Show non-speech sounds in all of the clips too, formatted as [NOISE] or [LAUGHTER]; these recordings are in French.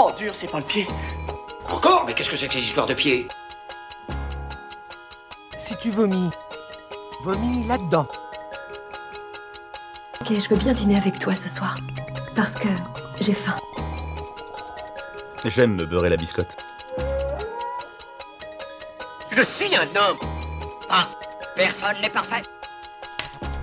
Oh, dur, c'est pas le pied. Encore Mais qu'est-ce que c'est que ces histoires de pieds Si tu vomis, vomis là-dedans. Ok, je veux bien dîner avec toi ce soir. Parce que j'ai faim. J'aime me beurrer la biscotte. Je suis un homme Ah, personne n'est parfait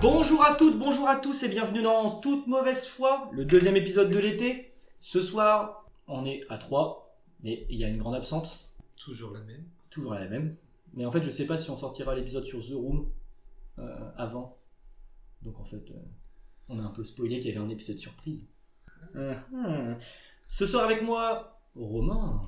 Bonjour à toutes, bonjour à tous et bienvenue dans Toute Mauvaise Foi, le deuxième épisode de l'été. Ce soir, on est à 3, mais il y a une grande absente, Toujours la même. toujours la même. Mais en fait, je sais pas si on sortira l'épisode sur The Room euh, avant. Donc en fait, euh, on a un peu spoilé qu'il y avait un épisode surprise. Mhm. Ce soir avec moi, Romain.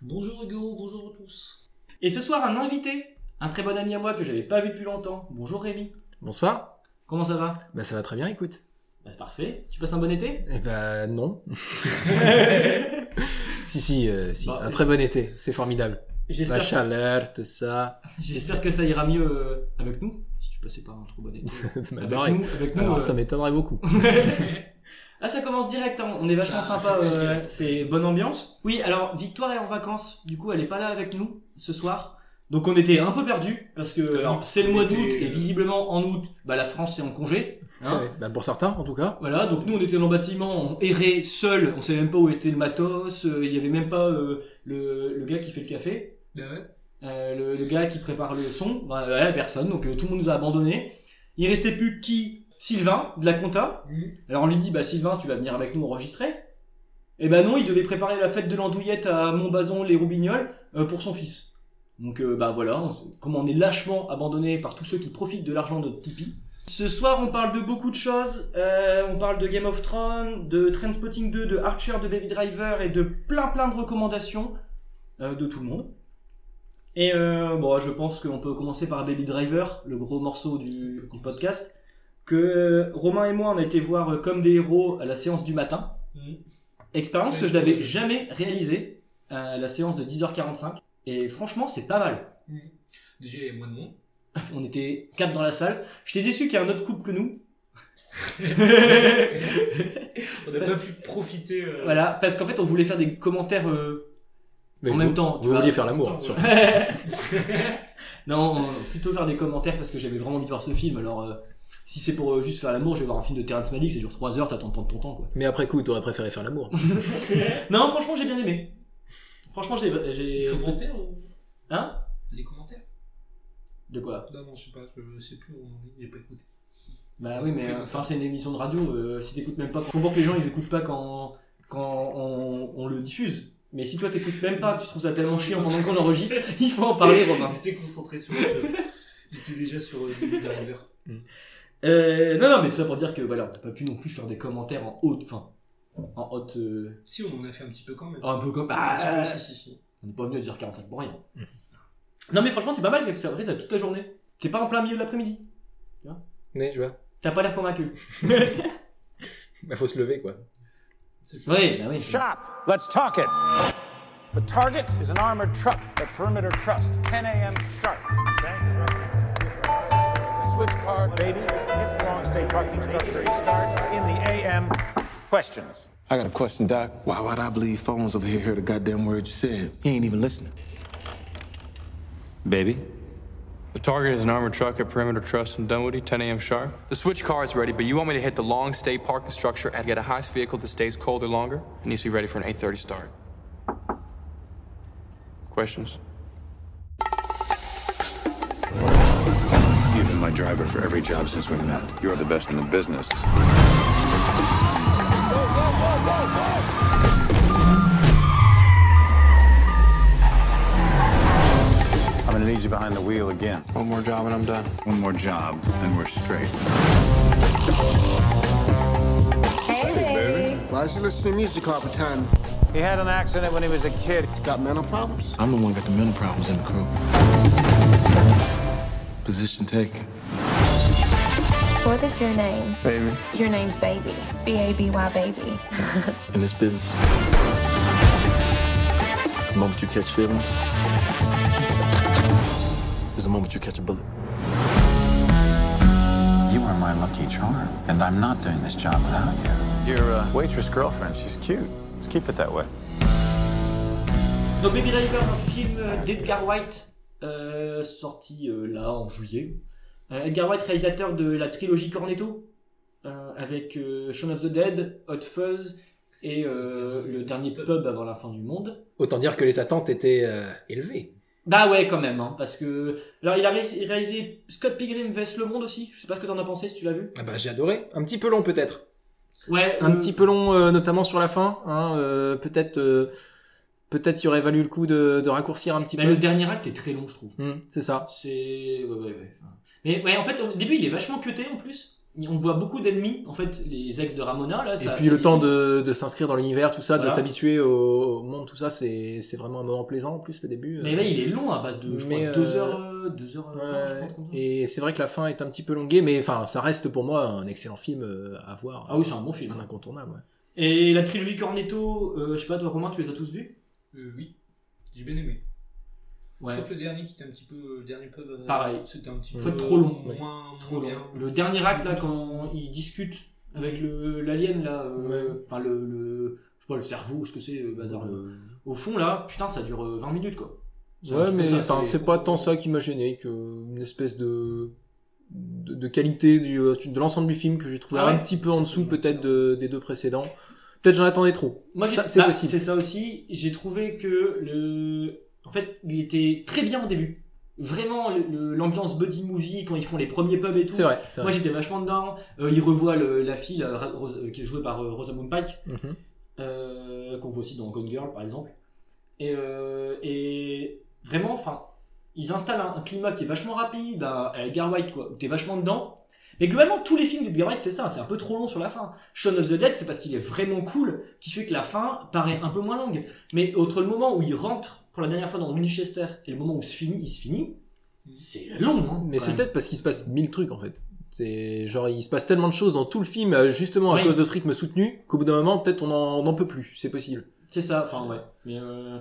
Bonjour Hugo, bonjour à tous. Et ce soir, un invité, un très bon ami à moi que j'avais pas vu depuis longtemps. Bonjour Rémi. Bonsoir. Comment ça va? Bah ça va très bien, écoute. Bah, Parfait. Tu passes un bon été? Eh bah non. [LAUGHS] [LAUGHS] si si euh, si, Bah, un très bon été, c'est formidable. La chaleur, tout ça. J'espère que ça ira mieux euh, avec nous. Si tu passais pas un trop bon été. Mal [LAUGHS] avec barré. nous, avec nous, Alors euh, ça m'étonnerait beaucoup. ah, ça commence direct, hein. on est vachement Ça- sympa, euh, c'est bonne ambiance. Oui, alors Victoire est en vacances, du coup elle est pas là avec nous ce soir. Donc on était un peu perdus, parce que c'est le mois d'août, et visiblement en août, bah, la France est en congé. Hein. Bah, pour certains en tout cas. Voilà, donc nous on était dans le bâtiment, on errait seul, on savait même pas où était le matos, euh, il y avait même pas euh, le, le gars qui fait le café. Ouais Euh, le, le gars qui prépare le son, ouais, personne, donc euh, tout le monde nous a abandonnés. Il restait plus qui? Sylvain, de la compta. Alors on lui dit, bah Sylvain, tu vas venir avec nous enregistrer. Et ben non, il devait préparer la fête de l'andouillette à Montbazon, les Roubignoles, euh, pour son fils. Donc euh, bah voilà, on comme on est lâchement abandonné par tous ceux qui profitent de l'argent de Tipeee. Ce soir, on parle de beaucoup de choses. Euh, on parle de Game of Thrones, de Trainspotting 2, de Archer, de Baby Driver et de plein plein de recommandations euh, de tout le monde. Et euh, bon, je pense qu'on peut commencer par Baby Driver, le gros morceau du, du podcast, que Romain et moi on a été voir euh, comme des héros à la séance du matin. Mhm. Expérience que je n'avais jamais réalisée, à la séance de 10h45. Et franchement, c'est pas mal. Déjà, il y a moins de monde. [LAUGHS] On était quatre dans la salle. J'étais déçu qu'il y ait un autre couple que nous. [LAUGHS] On n'a pas pu profiter. euh, Voilà, parce qu'en fait, on voulait faire des commentaires euh, Mais En vous- même temps, vous vouliez faire l'amour. surtout. [LAUGHS] non, on- plutôt faire des commentaires parce que j'avais vraiment envie de voir ce film. Alors, euh, si c'est pour euh, juste faire l'amour, je vais voir un film de Terrence Malick, ça dure 3 heures, t'attends ton temps, quoi. Mais après coup, t'aurais préféré faire l'amour. Non, franchement, j'ai bien aimé. Franchement, j'ai. j'ai- Les commentaires ou... Hein? Les commentaires? De quoi Non, non, je sais pas, je sais plus où on en est, j'ai pas écouté. Bah oui, mais euh, enfin, c'est une émission de radio. euh, si t'écoutes même pas, je comprends que les gens ils écoutent pas quand, quand on, on le diffuse. Mais si toi t'écoutes même pas, tu trouves ça tellement chiant pendant qu'on enregistre, [LAUGHS] il faut en parler, Romain. J'étais concentré sur autre chose. J'étais déjà sur euh, Baby Driver. [LAUGHS] Euh, non, non, mais tout ça pour dire que voilà, on n'a pas pu non plus faire des commentaires en haute, enfin, en haute. euh, Si, on en a fait un petit peu quand même. un peu comme. Un Ah, petit peu, si, si, si. On n'est pas venu à dire 45 pour rien. Non, mais franchement, c'est pas mal, parce qu'après, t'as toute la journée. T'es pas en plein milieu de l'après-midi. Mais je vois. T'as pas l'air convaincu. [LAUGHS] [LAUGHS] Bah faut se lever quoi. Oui, bah oui. Shop. Let's talk it. The target is an armored truck at Perimeter Trust. 10 a.m. sharp. Bank is right next to. The switch car, baby. Hit the long stay parking structure. Start in the a.m. Questions. I got a question, Doc. Why would I believe phones over here hear the goddamn word you said? He ain't even listening. Baby? The target is an armored truck at Perimeter Trust in Dunwoody, 10 a.m. sharp. The switch car is ready, but you want me to hit the long stay parking structure and get a heist vehicle that stays colder longer? It needs to be ready for an 8.30 start. Questions? You've been my driver for every job since we met. You're the best in the business. I'm gonna need you behind the wheel again. One more job and I'm done. One more job, and we're straight. Why is he listening to music all the time? He had an accident when he was a kid. He's Got mental problems? I'm the one got the mental problems in the crew. Position taken. What is your name? Baby. Your name's Baby. B A B Y Baby. [LAUGHS] In this business. The moment you catch feelings is the moment you catch a bullet? You are my lucky charm, and I'm not doing this job without you. Your uh, waitress girlfriend, she's cute. Let's keep it that way. Donc Baby Driver, un film d'Edgar White, euh, sorti euh, là en juillet. Euh, Edgar White, réalisateur de la trilogie Cornetto, euh, avec euh, Shaun of the Dead, Hot Fuzz et euh, le dernier pub avant la fin du monde. Autant dire que les attentes étaient euh, élevées. Bah ouais, quand même, hein, parce que. Alors, il a ré- réalisé Scott Pilgrim vs le monde aussi. Je sais pas ce que t'en as pensé, si tu l'as vu. Ah bah j'ai adoré. Un petit peu long peut-être. Ouais. Un euh, petit peu long, euh, notamment sur la fin. Hein, euh, peut-être, peut-être il aurait valu le coup de, de raccourcir un petit bah, peu. le dernier acte est très long, je trouve. Hmm, c'est ça. C'est. Ouais, ouais, ouais. Mais ouais, en fait, au début, il est vachement cuté en plus. On voit beaucoup d'ennemis, en fait, les ex de Ramona, là. Et puis le temps de, de s'inscrire dans l'univers, tout ça, Voilà. de s'habituer au, monde, tout ça, c'est, c'est vraiment un moment plaisant en plus le début. Mais euh. là, il est long à base de. Je Mais, crois, 2 euh, heures. euh, deux heures. je crois, et c'est vrai que la fin est un petit peu longuée, mais enfin, ça reste pour moi un excellent film à voir. Ah oui, c'est un bon film. Un incontournable. ouais. Et la trilogie Cornetto, euh, je sais pas, toi, Romain, tu les as tous vus? Euh, oui, j'ai bien aimé. Ouais. Sauf le dernier qui était un petit peu. Le dernier pub. euh, Pareil. C'était un petit En peu. fait, trop long. Moins, Trop moins long. bien. Le dernier acte, là, quand il discute avec le l'alien, là, euh, Ouais. enfin, le, le. Je sais pas, le cerveau, ce que c'est, le bazar. Euh, Au fond, là, putain, ça dure euh, 20 minutes, quoi. Ouais, mais c'est pas tant ça qui m'a gêné que une espèce de de, de qualité du, euh, de l'ensemble du film que j'ai trouvé Ah ouais un petit peu en dessous peut-être de- des deux précédents. Peut-être j'en attendais trop. Moi, j'ai- Ça, c'est bah, possible. C'est ça aussi. J'ai trouvé que le, en fait, il était très bien au début. Vraiment, l'ambiance buddy movie quand ils font les premiers pubs et tout. C'est vrai. Moi, j'étais vachement dedans. Euh, il revoit le- la fille, la Rose- euh, qui est jouée par euh, Rosamund Pike, Mhm. euh, qu'on voit aussi dans Gone Girl, par exemple. Et, euh, et vraiment, enfin, ils installent un, un climat qui est vachement rapide, à, à Edgar White, quoi. T'es vachement dedans. Mais globalement, tous les films d'Edgar Wright, c'est ça, c'est un peu trop long sur la fin. Shaun of the Dead, c'est parce qu'il est vraiment cool, qui fait que la fin paraît un peu moins longue. Mais entre le moment où il rentre pour la dernière fois dans Winchester et le moment où il se finit, il se finit, c'est long. Hein, Mais c'est peut-être parce qu'il se passe mille trucs en fait. C'est genre il se passe tellement de choses dans tout le film euh, justement à Oui. cause de ce rythme soutenu qu'au bout d'un moment peut-être on en, on en peut plus. C'est possible. C'est ça, enfin ouais. Mais euh...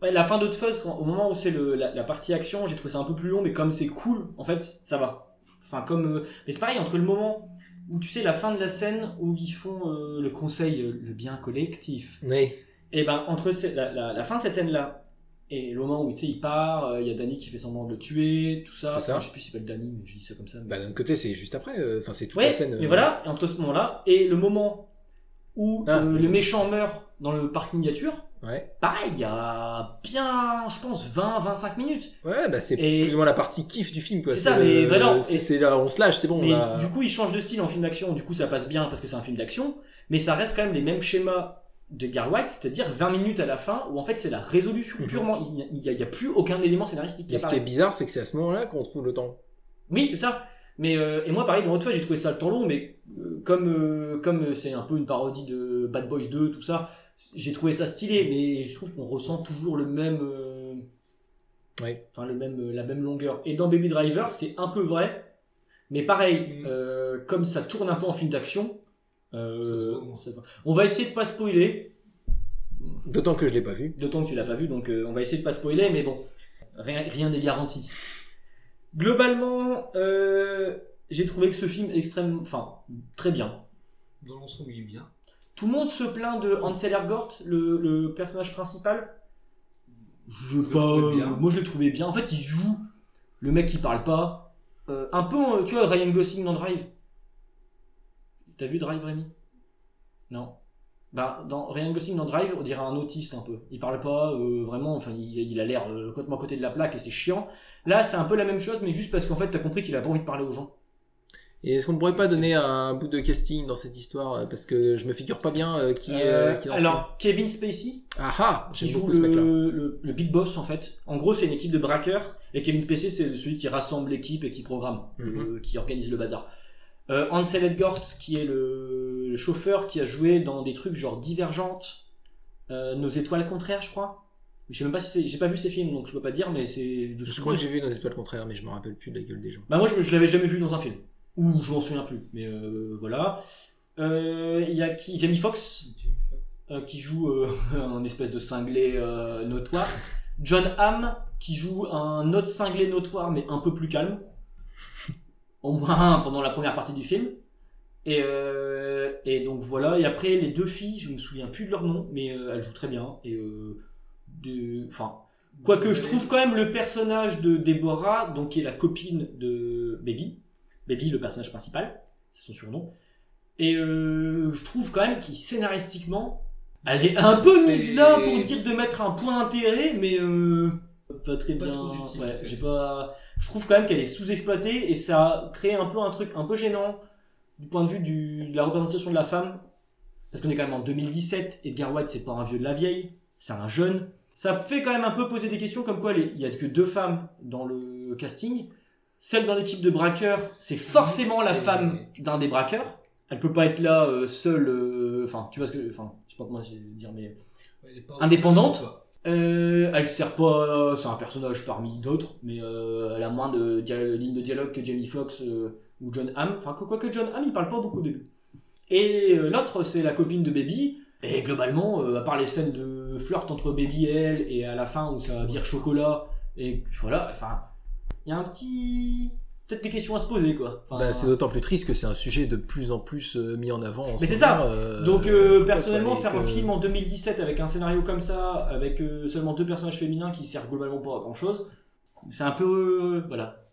ouais, la fin de Fuzz, quand- au moment où c'est la, la partie action, j'ai trouvé ça un peu plus long, mais comme c'est cool, en fait, ça va. Enfin, comme. euh, Mais c'est pareil, entre le moment où tu sais, la fin de la scène où ils font euh, le conseil, le bien collectif, Mais et ben entre la, la- la fin de cette scène-là et le moment où tu sais, il part, euh, il y a Danny qui fait semblant de le tuer, tout ça. Ça. Enfin, je sais plus s'il s'appelle Danny, mais je dis ça comme ça. mais- bah, d'un côté c'est juste après. euh, Enfin c'est toute Ouais, la scène. mais euh, voilà, et entre ce moment-là et le moment où Ah, euh, oui. le méchant meurt dans le parc miniature, Ouais. pareil, il y a bien, je pense, 20-25 minutes. Ouais bah c'est Et- plus ou moins la partie kiff du film quoi. C'est ça, mais vraiment, et- là on se lâche c'est bon. mais on a- du coup, il change de style en film d'action, du coup, ça passe bien parce que c'est un film d'action, mais ça reste quand même les mêmes schémas de Gar White, c'est-à-dire 20 minutes à la fin où en fait c'est la résolution Mhm. purement. Il n'y a, plus aucun élément scénaristique qui Mais ce qui est bizarre c'est que c'est à ce moment-là qu'on trouve le temps. Oui, c'est ça. Mais euh, et moi pareil dans Fuzz j'ai trouvé ça le temps long mais euh, comme euh, comme c'est un peu une parodie de Bad Boys 2 tout ça, j'ai trouvé ça stylé mais je trouve qu'on ressent toujours le même euh, enfin le même euh, la même longueur. Et dans Baby Driver, c'est un peu vrai mais pareil Mm. euh, comme ça tourne un peu en film d'action euh, Ça se voit, moi. ça se voit. on va essayer de pas spoiler D'autant que je l'ai pas vu. D'autant que tu l'as pas vu, donc euh, on va essayer de pas spoiler, mais bon, rien rien n'est garanti. Globalement, euh, j'ai trouvé que ce film est extrêmement, enfin, très bien. Dans l'ensemble, il est bien. Tout le monde se plaint de Ansel Elgort, le, le personnage principal. Je le pas, moi je l'ai trouvé bien. En fait, il joue le mec qui parle pas, Euh, un peu, tu vois, Ryan Gosling dans Drive. T'as vu Drive, Rémi? Non. Bah, dans Ryan Gosling dans Drive, on dirait un autiste un peu. Il parle pas euh, vraiment, enfin, il, il a l'air euh, complètement à côté de la plaque et c'est chiant. Là, c'est un peu la même chose, mais juste parce qu'en fait, t'as compris qu'il a pas envie de parler aux gens. Et est-ce qu'on ne pourrait pas donner un bout de casting dans cette histoire euh, parce que je me figure pas bien euh, qui, est, Euh, qui est film. alors, Kevin Spacey, Ah ah, qui j'aime joue beaucoup le, ce mec-là. le, le big boss en fait. En gros, c'est une équipe de braqueurs et Kevin Spacey, c'est celui qui rassemble l'équipe et qui programme, Mhm. euh, qui organise le bazar. Euh, Ansel Elgort, qui est le, le chauffeur qui a joué dans des trucs genre Divergente, euh, Nos étoiles contraires, je crois. Je sais même pas si c'est, j'ai pas vu ces films, donc je peux pas dire, mais c'est de Je crois que j'ai vu les étoiles contraires, mais je me rappelle plus de la gueule des gens. bah moi je, je l'avais jamais vu dans un film. Ou je m'en souviens plus. Mais euh, voilà. Euh, Il y a qui Jamie Foxx euh, qui joue euh, [LAUGHS] un espèce de cinglé euh, notoire. John Hamm qui joue un autre cinglé notoire mais un peu plus calme. Au moins pendant la première partie du film. Et, euh, et donc voilà. Et après les deux filles, je me souviens plus de leur nom, mais euh, elles jouent très bien. Et euh, enfin, quoique je trouve quand même le personnage de Deborah, donc qui est la copine de Baby, Baby le personnage principal, c'est son surnom, et je trouve quand même qu'il scénaristiquement, elle est un peu mise là pour dire de mettre un point d'intérêt, mais pas très Pas bien. trop utile, ouais, en fait. j'ai pas. Je trouve quand même qu'elle est sous-exploitée et ça crée un peu un truc un peu gênant du point de vue du, de la représentation de la femme. Parce qu'on est quand même en 2017, Edgar White c'est pas un vieux de la vieille, c'est un jeune. Ça fait quand même un peu poser des questions comme quoi il y a que deux femmes dans le casting. Celle dans l'équipe de braqueurs, c'est forcément la femme d'un des braqueurs. Elle peut pas être là euh, seule, euh, enfin tu vois ce que, enfin je sais pas comment dire mais Ouais, elle est pas Indépendante. Euh, elle sert pas, c'est un personnage parmi d'autres, mais euh, elle a moins de lignes de dialogue que Jamie Foxx euh, ou John Hamm. Enfin, quoi que John Hamm, il parle pas beaucoup au début. Et euh, l'autre, c'est la copine de Baby. Et globalement, euh, à part les scènes de flirt entre Baby et elle, et à la fin où ça vire chocolat, et voilà, enfin, il y a un petit. Peut-être des questions à se poser, quoi. Enfin, Bah, c'est d'autant plus triste que c'est un sujet de plus en plus euh, mis en avant. en Mais ce c'est ça. euh, Donc euh, personnellement, faire un film en 2017 avec un scénario comme ça, avec euh, seulement deux personnages féminins qui servent globalement pas à grand chose, c'est un peu euh, voilà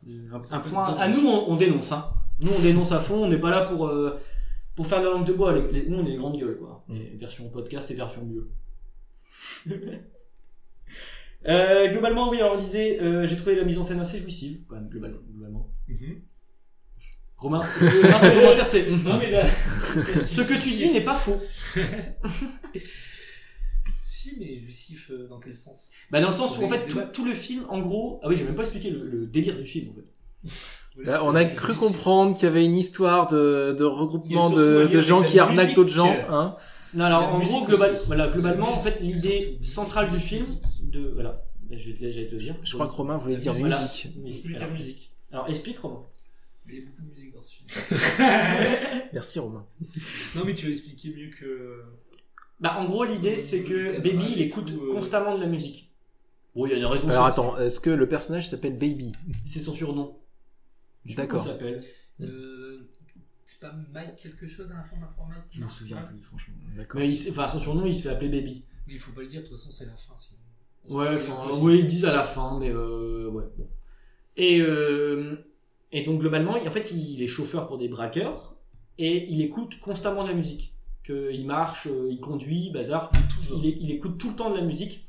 un, point. À nous, on, on dénonce. Hein. Nous, on dénonce à fond. On n'est pas là pour euh, pour faire de la langue de bois. Les- les- nous, on est les grandes gueules quoi. Mm. Version podcast et version mieux. [LAUGHS] Euh, globalement, oui, alors on disait, euh, j'ai trouvé la mise en scène assez jouissive, quand même, globalement. globalement. Romain, un seul commentaire, c'est. [LAUGHS] Non, mais là, [LAUGHS] Ce que tu dis n'est pas faux. [LAUGHS] Si, mais jouissif euh, dans quel sens? Bah dans le sens où en fait tout, le film en gros ah oui j'ai même pas expliqué le, le délire du film en fait Là, on a cru comprendre qu'il y avait une histoire de, de regroupement de, gens qui arnaquent d'autres gens. euh, Hein. non alors en gros global, aussi. voilà globalement en fait l'idée centrale du film. De voilà je vais te, le dire Je crois que Romain voulait dire Voilà. musique. Alors, musique. alors explique Romain Il y a beaucoup de musique dans ce film. [LAUGHS] Merci Romain. non, mais tu vas expliquer mieux que. bah en gros l'idée c'est que Baby il écoute euh, constamment de la musique bon il y a une raison Alors attends, est-ce que le personnage s'appelle Baby? C'est son surnom D'accord. comment il s'appelle Euh, c'est pas Mike quelque chose à la fin Mike je m'en souviens plus franchement D'accord. mais il, enfin son surnom il se fait appeler Baby Mais il faut pas le dire, de toute façon, c'est la fin. sinon. Ouais, ouais, ils disent à la fin, mais euh, ouais. Bon. Et, euh, et donc globalement, en fait, il est chauffeur pour des braqueurs et il écoute constamment de la musique. Que il marche, euh, il conduit, bazar. Il, écoute tout le temps de la musique.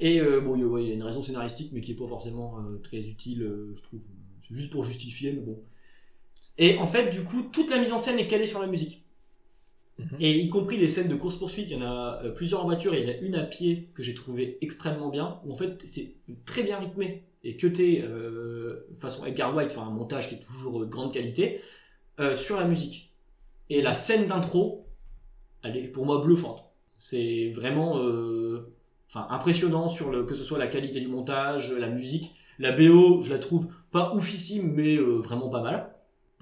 Et euh, bon, il y a- ouais, il y a une raison scénaristique, mais qui est pas forcément euh, très utile, euh, je trouve. C'est juste pour justifier, mais bon. Et en fait, du coup, toute la mise en scène est calée sur la musique. Mhm. Et y compris les scènes de course-poursuite, il y en a euh, plusieurs en voiture et il y en a une à pied que j'ai trouvé extrêmement bien, où en fait c'est très bien rythmé et cuté euh, façon Edgar White, enfin un montage qui est toujours euh, de grande qualité, euh, sur la musique. Et la scène d'intro, elle est pour moi bluffante. C'est vraiment euh, impressionnant sur le, que ce soit la qualité du montage, la musique. La BO, je la trouve pas oufissime, mais euh, vraiment pas mal.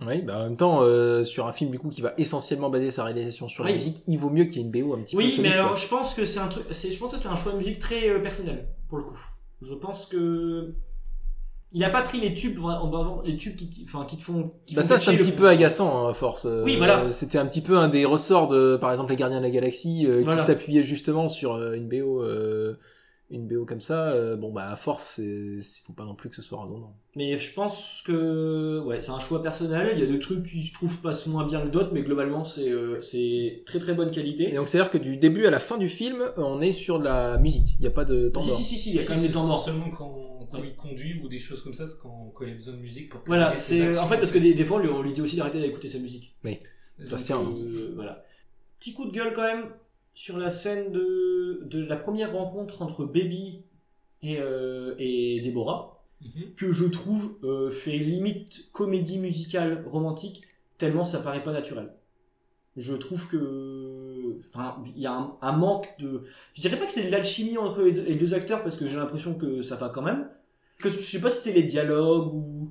Oui, bah en même temps, euh, sur un film du coup qui va essentiellement baser sa réalisation sur la Oui. musique, il vaut mieux qu'il y ait une BO un petit peu Oui, solide. mais alors quoi. je pense que c'est un truc, je pense que c'est un choix de musique très euh, personnel pour le coup. Je pense que il a pas pris les tubes, les tubes qui, enfin, qui te font. Qui Bah font ça c'est un petit peu agaçant hein, force. Euh, Oui, voilà. C'était un petit peu un des ressorts de, par exemple, les Gardiens de la Galaxie, euh, Voilà. qui s'appuyait justement sur une BO, euh, une BO comme ça. euh, bon bah à force, il faut pas non plus que ce soit redondant. Mais je pense que ouais, c'est un choix personnel. Il y a des trucs qui je trouve passent moins bien que d'autres, mais globalement c'est euh, c'est très très bonne qualité. Et donc c'est à dire que du début à la fin du film, on est sur de la musique. Il n'y a pas de temps mort. si si si, il y a quand même des temps morts. Seulement quand, quand Ouais. il conduit ou des choses comme ça, c'est quand, quand il a besoin de musique pour Voilà, c'est en fait parce que des, des fois on lui- on lui dit aussi d'arrêter d'écouter sa musique. Ça se tient. hein. Euh, voilà. Petit coup de gueule quand même sur la scène de, de la première rencontre entre Baby et, euh, et Déborah, Mhm. que je trouve euh, fait limite comédie musicale romantique, tellement ça paraît pas naturel. Je trouve que. Enfin, il y a un, un manque de. Je dirais pas que c'est de l'alchimie entre les, les deux acteurs, parce que j'ai l'impression que ça va quand même. Que, je sais pas si c'est les dialogues ou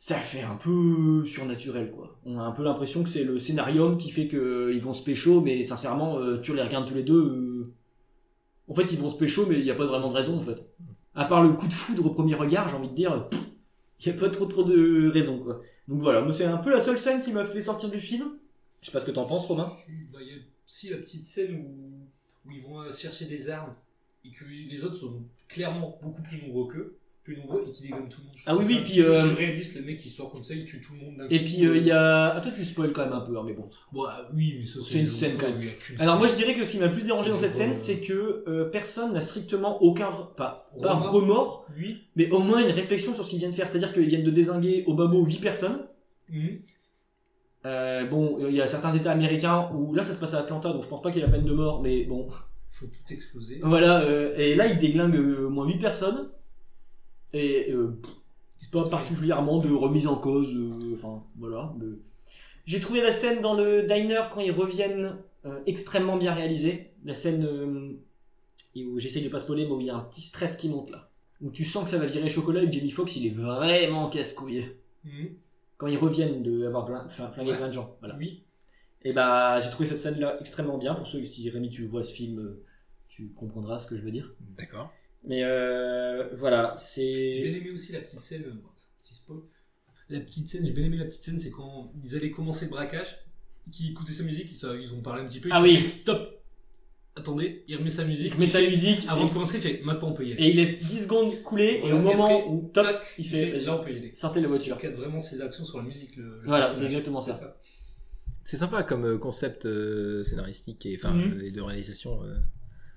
ça fait un peu surnaturel quoi. On a un peu l'impression que c'est le scénarium qui fait qu'ils vont se pécho, mais sincèrement, euh, tu les regardes tous les deux. euh, En fait, ils vont se pécho, mais il n'y a pas vraiment de raison en fait. À part le coup de foudre au premier regard, j'ai envie de dire, il n'y a pas trop trop de raison quoi. Donc voilà, moi c'est un peu la seule scène qui m'a fait sortir du film. Je sais pas ce que t'en penses, Romain. Bah, Il y a aussi la petite scène où, où ils vont euh, chercher des armes et que les autres sont clairement beaucoup plus nombreux qu'eux, plus nombreux et qui dégomment tout le monde. Je Ah oui, oui, puis, euh, surréaliste, le mec qui sort comme ça, il tue tout le monde Et puis euh, il y a. Ah, toi tu spoil quand même un peu, hein, mais bon. Bon, ah, oui, mais ça C'est une scène, quand même. Alors moi je dirais que ce qui m'a le plus dérangé dans cette scène, c'est que euh, personne n'a strictement aucun. Pas, pas Remords. remords, Lui, mais au moins une réflexion sur ce qu'ils viennent de faire. C'est-à-dire qu'ils viennent de désinguer au bas mot 8 personnes. Euh, bon, il y a certains états américains où là ça se passe à Atlanta, donc je pense pas qu'il y ait la peine de mort, mais bon. faut tout exploser. Voilà, euh, et là il déglingue euh, au moins 8 personnes. Et euh, c'est pas C'est- particulièrement de remise en cause, euh, enfin voilà. J'ai trouvé la scène dans le diner quand ils reviennent euh, extrêmement bien réalisée. La scène euh, où j'essaye de pas spoiler, mais où il y a un petit stress qui monte là. Où tu sens que ça va virer chocolat et que Jamie Foxx il est vraiment casse-couille. Hum, Quand ils reviennent de avoir plein, flingué Ouais. plein de gens. Voilà. Oui. Et bah j'ai trouvé cette scène là extrêmement bien. Pour ceux, si Rémi tu vois ce film, euh, tu comprendras ce que je veux dire. D'accord. Mais euh, voilà, J'ai bien c'est. aimé aussi la petite scène, euh, c'est petit spoil. La petite scène, j'ai bien aimé la petite scène, c'est quand ils allaient commencer le braquage, qui écoutaient sa musique, ils, sa- ils ont parlé un petit peu. Ah il oui. fait stop. Attendez, il remet sa musique. Il met sa fait- musique Avant de commencer, il fait maintenant on peut y aller. et il laisse 10 secondes couler Voilà, et au et moment après, où toc, tac, il il fait, fait là on peut y aller. sortez la voiture. qu'il cadre vraiment ses actions sur la musique. Le, le Voilà, c'est exactement ça. C'est ça. C'est sympa comme euh, concept euh, scénaristique et, enfin, Mhm. euh, et de réalisation. euh.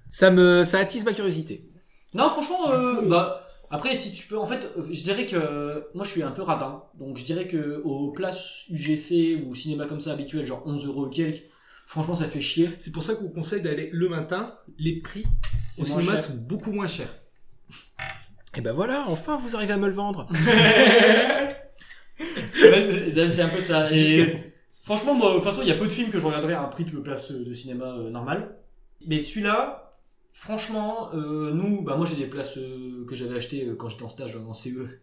Ça me, ça attise ma curiosité. Non, franchement, euh, bah, après, si tu peux, en fait, euh, je dirais que euh, moi je suis un peu rabbin, donc je dirais que aux places UGC ou cinéma comme ça habituel, genre 11 euros et quelques, franchement ça fait chier. C'est pour ça qu'on conseille d'aller le matin. Les prix au cinéma cher. sont beaucoup moins chers. Et ben voilà, enfin vous arrivez à me le vendre. [LAUGHS] C'est un peu ça. Franchement, moi, de toute façon, il y a peu de films que je regarderais à un prix de place de cinéma euh, normal. Mais celui-là, franchement, euh, nous, bah moi j'ai des places euh, que j'avais achetées euh, quand j'étais en stage en CE.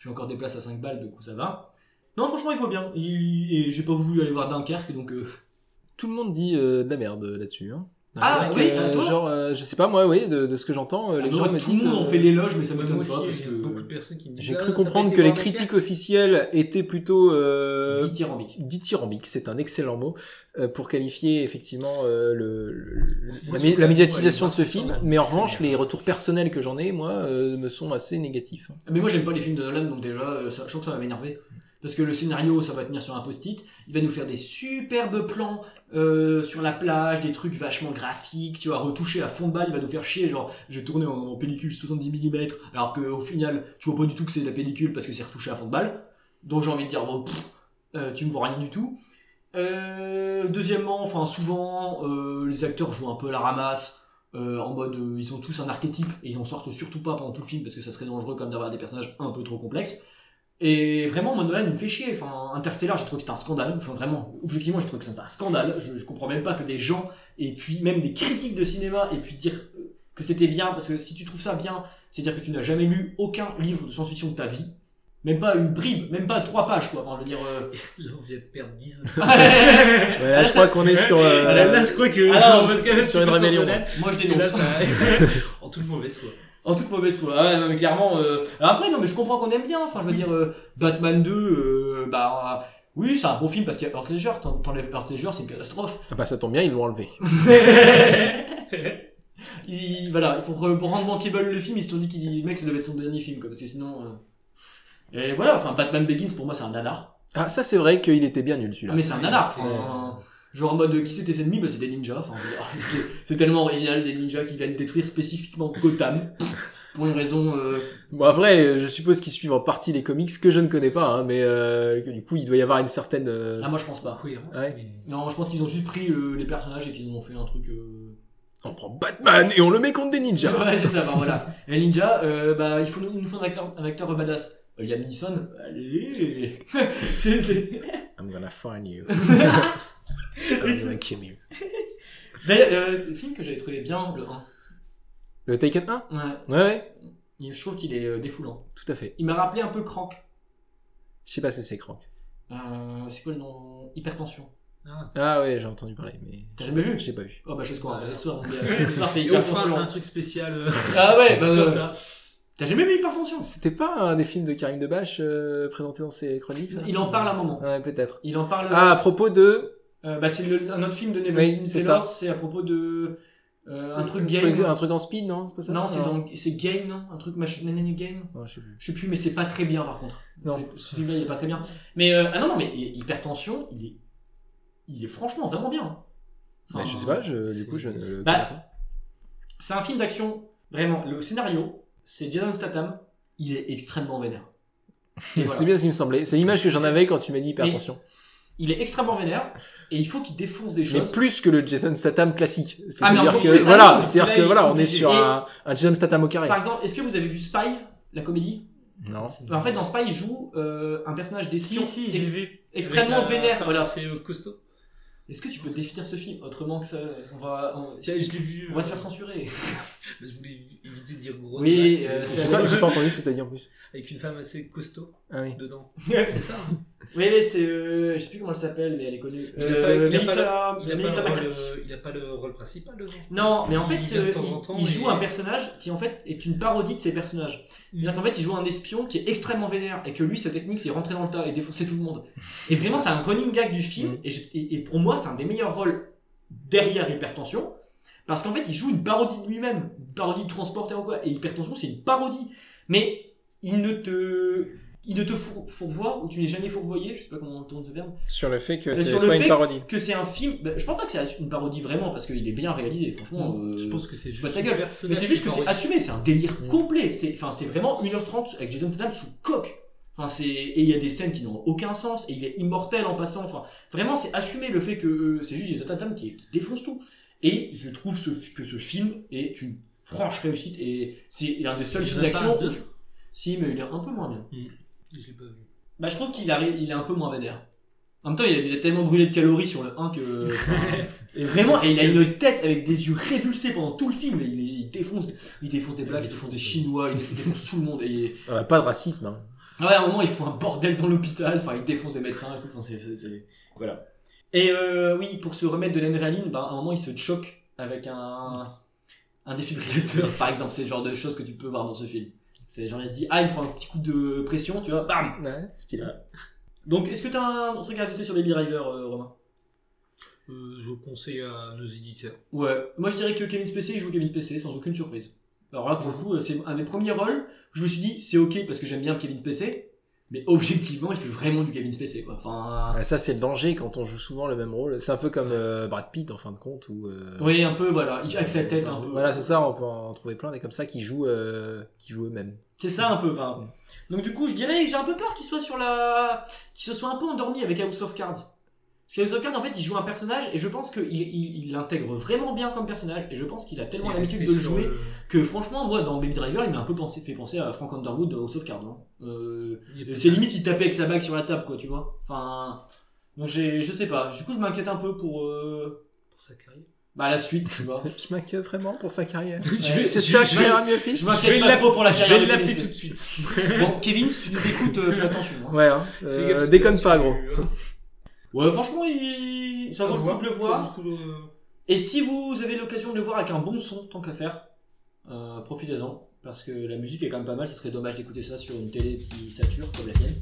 J'ai encore des places à 5 balles, coup ça va. Non, franchement, il vaut bien. Et j'ai pas voulu aller voir Dunkerque, donc. euh, Tout le monde dit de la merde là-dessus. Hein. Ah, oui, euh, toi genre, euh, je sais pas moi, oui, de, de ce que j'entends, euh, les ah, gens moi, me tout disent. le monde en euh, fait l'éloge, mais ça m'étonne aussi, pas parce que. beaucoup de personnes qui me disent J'ai Ah, cru pas comprendre que les critiques officielles étaient plutôt euh, Dithyrambique. dithyrambiques. C'est un excellent mot euh, pour qualifier effectivement euh, le, le- Moi, la, médiatisation de ce film. Mais en revanche, les retours personnels que j'en ai, moi, euh, me sont assez négatifs. hein. Mais moi j'aime pas les films de Nolan, donc déjà, euh, ça, je trouve que ça va m'énerver. Parce que le scénario, ça va tenir sur un post-it. Il va nous faire des superbes plans euh, sur la plage, des trucs vachement graphiques, tu vois, retouchés à fond de balle. Il va nous faire chier, genre, j'ai tourné en, pellicule 70 mm, alors qu'au final, tu vois pas du tout que c'est de la pellicule parce que c'est retouché à fond de balle. Donc j'ai envie de dire, bon, euh, tu me vois rien du tout. Euh, deuxièmement, enfin, souvent, les acteurs jouent un peu à la ramasse. en mode, ils ont tous un archétype et ils en sortent surtout pas pendant tout le film parce que ça serait dangereux comme d'avoir des personnages un peu trop complexes. Et vraiment, moi, Nolan, il me fait chier. Enfin, Interstellar, j'ai trouvé que c'était un scandale. Enfin, vraiment, objectivement, j'ai trouvé que c'était un scandale. Je, je comprends même pas que des gens, et puis même des critiques de cinéma, et puis dire euh, que c'était bien, parce que si tu trouves ça bien, c'est-à-dire que tu n'as jamais lu aucun livre de science-fiction de ta vie. Même pas une bribe, même pas trois pages, quoi. Enfin, je veux dire. euh, [LAUGHS] Là, on vient de perdre 10 [LAUGHS] Ouais, là, je crois qu'on est sur. euh, là, là, je crois que. Ah, [LAUGHS] non, se calmer sur une rébellion, moi, je dénonce. ça. en toute mauvaise foi. En toute mauvaise foi. Ouais, non, mais clairement. euh, Après, non, mais je comprends qu'on aime bien. Enfin, je veux dire, euh, Batman 2, euh, bah. Oui, c'est un bon film parce qu'il y a Earth Ledger. T'en- T'enlèves Earth Ledger, c'est une catastrophe. Ah bah ça tombe bien, ils l'ont enlevé. [LAUGHS] Il- voilà, pour, euh, pour rendre bankable le film, ils se sont dit qu'il mec, ça devait être son dernier film, quoi, parce que sinon. euh, Et voilà, enfin, Batman Begins, pour moi, c'est un nanar. Ah ça c'est vrai qu'il était bien nul celui-là. Mais c'est un nanar. enfin, Genre en mode, euh, qui c'est tes ennemis? Bah, c'est des ninjas. Enfin, [LAUGHS] c'est- tellement original, des ninjas qui viennent détruire spécifiquement Gotham. [LAUGHS] Pour une raison. euh, Bon après, euh, je suppose qu'ils suivent en partie les comics que je ne connais pas, hein, mais euh, que du coup il doit y avoir une certaine. euh, Ah, moi, je pense pas. Cohérence. Ouais. mais- Non, je pense qu'ils ont juste pris euh, les personnages et qu'ils ont fait un truc. euh, On prend Batman et on le met contre des ninjas. [LAUGHS] Ouais, c'est ça, bah voilà. Et ninja, euh, bah, il faut, nous faut un acteur, un acteur badass. Liam Neeson, allez I'm gonna find you. [LAUGHS] D'ailleurs, euh, le film que j'avais trouvé bien, le 1. Le Taken 1 Ouais, Ouais, ouais, il- je trouve qu'il est euh, défoulant. tout à fait. Il m'a rappelé un peu Crank. Je sais pas si c'est Crank. Euh, c'est quoi le nom? Hypertension. Ah ouais, j'ai entendu parler, mais. T'as jamais vu? Je l'ai pas vu. Oh bah je sais quoi, [LAUGHS] ce soir, c'est Et on un truc spécial. euh, [LAUGHS] Ah ouais, bah euh, ça. T'as jamais vu Hypertension? C'était pas un des films de Karim Debache euh, présenté dans ses chroniques là? Il en parle un moment. Ouais, peut-être. Il en parle. Ah, à propos de. Euh, bah c'est le- un autre film de Oui, Neville c'est Taylor, c'est à propos de Euh, un truc game. un truc en speed, non C'est pas ça Non, c'est dans c'est game, non Un truc machin nanana game. Ouais, je sais plus. Je sais plus, mais c'est pas très bien par contre. Non. Ce film-là, il est pas très bien. Mais euh, ah non, non, mais hypertension, il est, il est franchement vraiment bien. Enfin, Mais je sais pas, je, du coup, je ne le Bah, pas. C'est un film d'action, vraiment. Le scénario, c'est Jason Statham, il est extrêmement vénère. [LAUGHS] Voilà. C'est bien ce qui me semblait. C'est l'image que j'en avais quand tu m'as dit hypertension. Il est extrêmement vénère et il faut qu'il défonce des Mais choses. plus que le Jason Statham classique. Ah, mais C'est-à-dire encore que, plus, ah voilà, non, c'est-à-dire que il- voilà, on est sur un, un Jason Statham au carré. Par exemple, est-ce que vous avez vu Spy, la comédie? Non. En fait, dans Spy, il joue euh, un personnage d'espion Si, si, j'ai ex- vu. extrêmement vénère. enfin, Voilà. C'est euh, costaud. Est-ce que tu peux définir ce film autrement que ça? On va, on, je l'ai vu. on va se faire censurer. Mais [LAUGHS] je voulais éviter de dire grosse Oui, euh, mais- c'est J'ai pas, j'ai pas entendu ce que t'as dit en plus. Avec une femme assez costaud Ah oui. dedans. oui, [LAUGHS] C'est ça. hein. c'est. euh, je sais plus comment elle s'appelle, mais elle est connue. Il a pas- Euh, pas pas le rôle, pas le principal dedans. Non, mais en fait, Il euh, temps il, en temps il et- joue un personnage qui en fait est une parodie de ses personnages. C'est-à-dire qu'en fait, il joue un espion qui est extrêmement vénère et que lui, sa technique, c'est rentrer dans le tas et défoncer tout le monde. Et vraiment, c'est un running gag du film. Mm. Et, je- et- et pour moi, c'est un des meilleurs rôles derrière Hypertension. Parce qu'en fait, il joue une parodie de lui-même. Une parodie de Transporter ou quoi. Et Hypertension, c'est une parodie. Mais il ne te. Il ne te four- fourvoie ou tu n'es jamais fourvoyé, je sais pas comment on tourne ce verbe, Sur le fait que c'est sur le soit fait une parodie. que c'est un film. bah, je pense pas que c'est une parodie vraiment parce qu'il est bien réalisé, franchement. euh, Je pense que c'est pas juste. ta gueule. le mais c'est juste que c'est assumé, c'est un délire Mm. complet. C'est, enfin, c'est vraiment 1h30 avec Jason Statham sous coque. Enfin, c'est, et il y a des scènes qui n'ont aucun sens, et il est immortel en passant. Enfin, vraiment, c'est assumé le fait que euh, c'est juste Jason Statham qui, qui défonce tout. Et je trouve ce, que ce film est une franche réussite, et c'est l'un des seuls films d'action. Si, mais il est un peu moins bien. Je l'ai pas vu. Bah, je trouve qu'il il est un peu moins vénère. En même temps, il a, il a tellement brûlé de calories sur le 1 que. enfin, [LAUGHS] et vraiment, et il a une tête avec des yeux révulsés pendant tout le film. Et il, est- il défonce, il défonce des blagues, il défonce des Chinois, il défonce, il défonce tout le monde. Et Ah, pas de racisme. Hein. ouais, à un moment, il fout un bordel dans l'hôpital. Enfin, il défonce des médecins et tout. Enfin, c'est, c'est- c'est- voilà. Et euh, oui, pour se remettre de l'adrénaline, bah, à un moment, il se choque avec un, un défibrillateur, par exemple. C'est le genre de choses que tu peux voir dans ce film. C'est genre, il se dit, ah, il me faut un petit coup de pression, tu vois, bam Ouais, stylé. donc, est-ce que tu as un truc à ajouter sur Baby Driver, euh, Romain? Euh, je conseille à nos éditeurs. Ouais, moi je dirais que Kevin Spacey, joue Kevin Spacey sans aucune surprise. Alors là, pour le coup, euh, c'est un des premiers rôles. Où je me suis dit, c'est ok parce que j'aime bien Kevin Spacey, mais objectivement, il fait vraiment du Kevin Spacey, quoi. Enfin, Ouais, ça, c'est le danger quand on joue souvent le même rôle. C'est un peu comme euh, Brad Pitt en fin de compte. Ou, euh, oui, un peu, voilà, il- avec sa tête un peu. Voilà, c'est ça, on peut en trouver plein des comme ça qui jouent, euh, qui jouent eux-mêmes. C'est ça un peu, enfin. Donc du coup, je dirais que j'ai un peu peur qu'il soit sur la... qu'il se soit un peu endormi avec House of Cards. Of Cards, en fait, il joue un personnage et je pense qu'il il, il l'intègre vraiment bien comme personnage et je pense qu'il a tellement l'habitude de le jouer le- que franchement, moi, dans Baby Driver, il m'a un peu pensé, fait penser à Frank Underwood de House of Cards. hein. Euh, c'est limite, il tapait avec sa bague sur la table, quoi, tu vois. Enfin, donc j'ai, je sais pas. Du coup, je m'inquiète un peu pour, euh, pour sa carrière. bah, la suite, tu vois. [LAUGHS] Je m'inquiète vraiment pour sa carrière. [LAUGHS] Je vais- J'espère je- que je vais- iras mieux, fils. Je Je vais m'inquiète pas trop pour la Je carrière vais de Kevin l'appeler tout de suite. Bon, Kevin, si tu nous écoutes, euh, fais attention. hein. Ouais, hein. Euh, déconne pas, tu- gros. [LAUGHS] Ouais, franchement, il... ça vaut le coup de le voir. Et si vous avez l'occasion de le voir avec un bon son, tant qu'à faire, euh, profitez-en. Parce que la musique est quand même pas mal, ça serait dommage d'écouter ça sur une télé qui sature comme la tienne.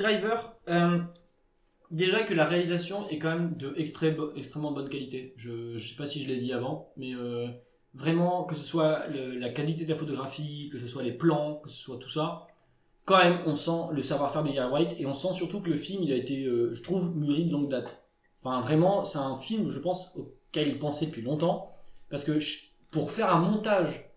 Driver. Euh, déjà que la réalisation est quand même de extrêmement bonne qualité. Je, je sais pas si je l'ai dit avant, mais euh, vraiment, que ce soit la qualité de la photographie, que ce soit les plans, que ce soit tout ça, quand même, on sent le savoir-faire d'Edgar White et on sent surtout que le film, il a été, euh, je trouve, mûri de longue date. Enfin, vraiment, c'est un film, je pense, auquel il pensait depuis longtemps. Parce que pour faire un montage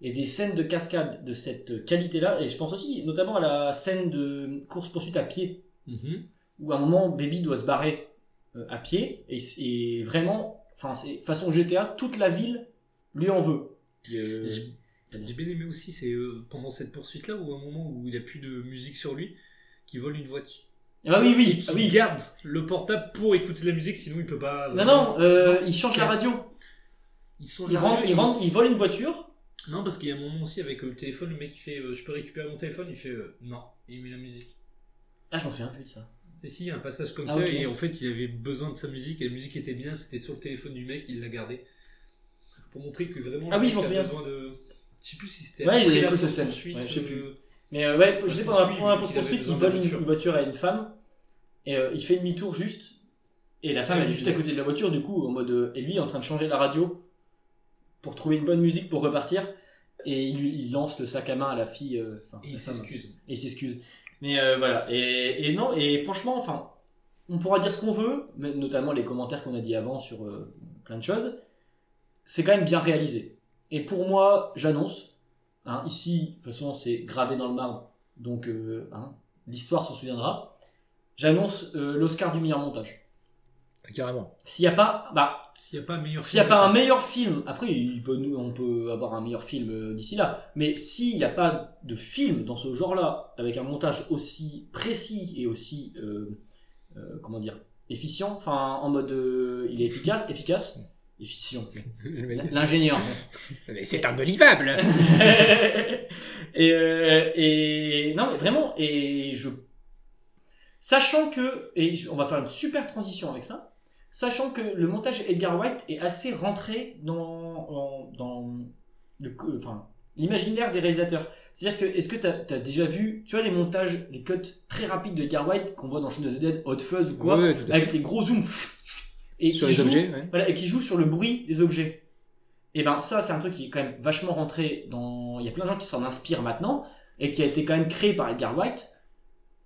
et des scènes de cascade de cette qualité-là, et je pense aussi notamment à la scène de course-poursuite à pied, Mhm. où à un moment, Baby doit se barrer euh, à pied et, et vraiment, enfin, c'est façon GTA, toute la ville lui en veut. Euh, J'ai bien aimé aussi, c'est euh, pendant cette poursuite-là, où à un moment où il n'y a plus de musique sur lui, qui vole une voiture. Ah oui, oui, ah oui. garde le portable pour écouter de la musique, sinon il peut pas. Non, non, euh, il change la radio. Ils sont Il rentre, il rentre, il vole une voiture. Non, parce qu'il y a un moment aussi avec euh, le téléphone, le mec il fait euh, Je peux récupérer mon téléphone Il fait euh, Non, et il met la musique. Ah, je m'en souviens plus de ça. C'est si, il y a un passage comme Ah, ça, et en fait il avait besoin de sa musique, et la musique était bien, c'était sur le téléphone du mec, il l'a gardé. Pour montrer que vraiment. Ah oui, je m'en a souviens. besoin de. Je sais plus si c'était. Ouais, il pris sa scène. Ouais, je sais euh, plus. Mais euh, ouais, je sais pas, pendant la qu'il poursuite, il vole une, voiture. à une femme et euh, il fait demi-tour juste. Et la femme Ouais, elle est juste à côté de la voiture, du coup, en mode. et lui est en train de changer la radio pour trouver une bonne musique pour repartir. Et il, lance le sac à main à la fille. euh, Et il s'excuse. Et il s'excuse. Mais euh, voilà. Et, et non, et franchement, enfin, on pourra dire ce qu'on veut, mais notamment les commentaires qu'on a dit avant sur euh, plein de choses. C'est quand même bien réalisé. Et pour moi, j'annonce, hein, ici, de toute façon, c'est gravé dans le marbre, donc euh, hein, l'histoire s'en souviendra. J'annonce euh, l'Oscar du meilleur montage. Carrément. S'il n'y a pas, bah, S'il n'y a pas un meilleur s'il n'y a film pas un meilleur film, après il peut, nous, on peut avoir un meilleur film euh, d'ici là, mais s'il n'y a pas de film dans ce genre-là, avec un montage aussi précis et aussi, euh, euh, comment dire, efficient, enfin en mode, euh, il est efficace, efficace, efficient, [LAUGHS] l'ingénieur. [LAUGHS] Mais c'est unbelievable [LAUGHS] et, euh, et non, mais vraiment, et je, sachant que, et on va faire une super transition avec ça, sachant que le montage Edgar White est assez rentré dans, le, enfin, l'imaginaire des réalisateurs. C'est-à-dire que, est-ce que tu as, déjà vu, tu vois, les montages, les cuts très rapides de Edgar White qu'on voit dans Shaun of the Dead, Hot Fuzz ou quoi, avec les gros zooms et Sur qui les jouent- objets, ouais. voilà, et qui joue sur le bruit des objets. Et ben ça, c'est un truc qui est quand même vachement rentré dans. Il y a plein de gens qui s'en inspirent maintenant et qui a été quand même créé par Edgar White.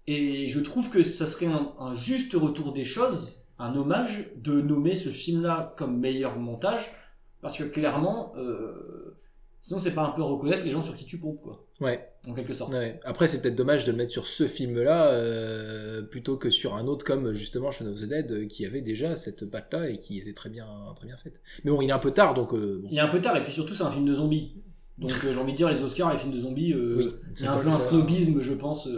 Et je trouve que ça serait un, un juste retour des choses, un hommage de nommer ce film-là comme meilleur montage, parce que clairement, euh, sinon c'est pas un peu reconnaître les gens sur qui tu pompes quoi, Ouais. en quelque sorte. Ouais. Après, c'est peut-être dommage de le mettre sur ce film-là euh, plutôt que sur un autre comme justement Shaun of the Dead euh, qui avait déjà cette patte-là et qui était très bien, très bien faite. Mais bon, il est un peu tard donc. euh, bon. Il est un peu tard et puis surtout c'est un film de zombies. Donc j'ai envie de dire les Oscars, les films de zombies, Oui, il c'est y a un peu un snobisme je pense.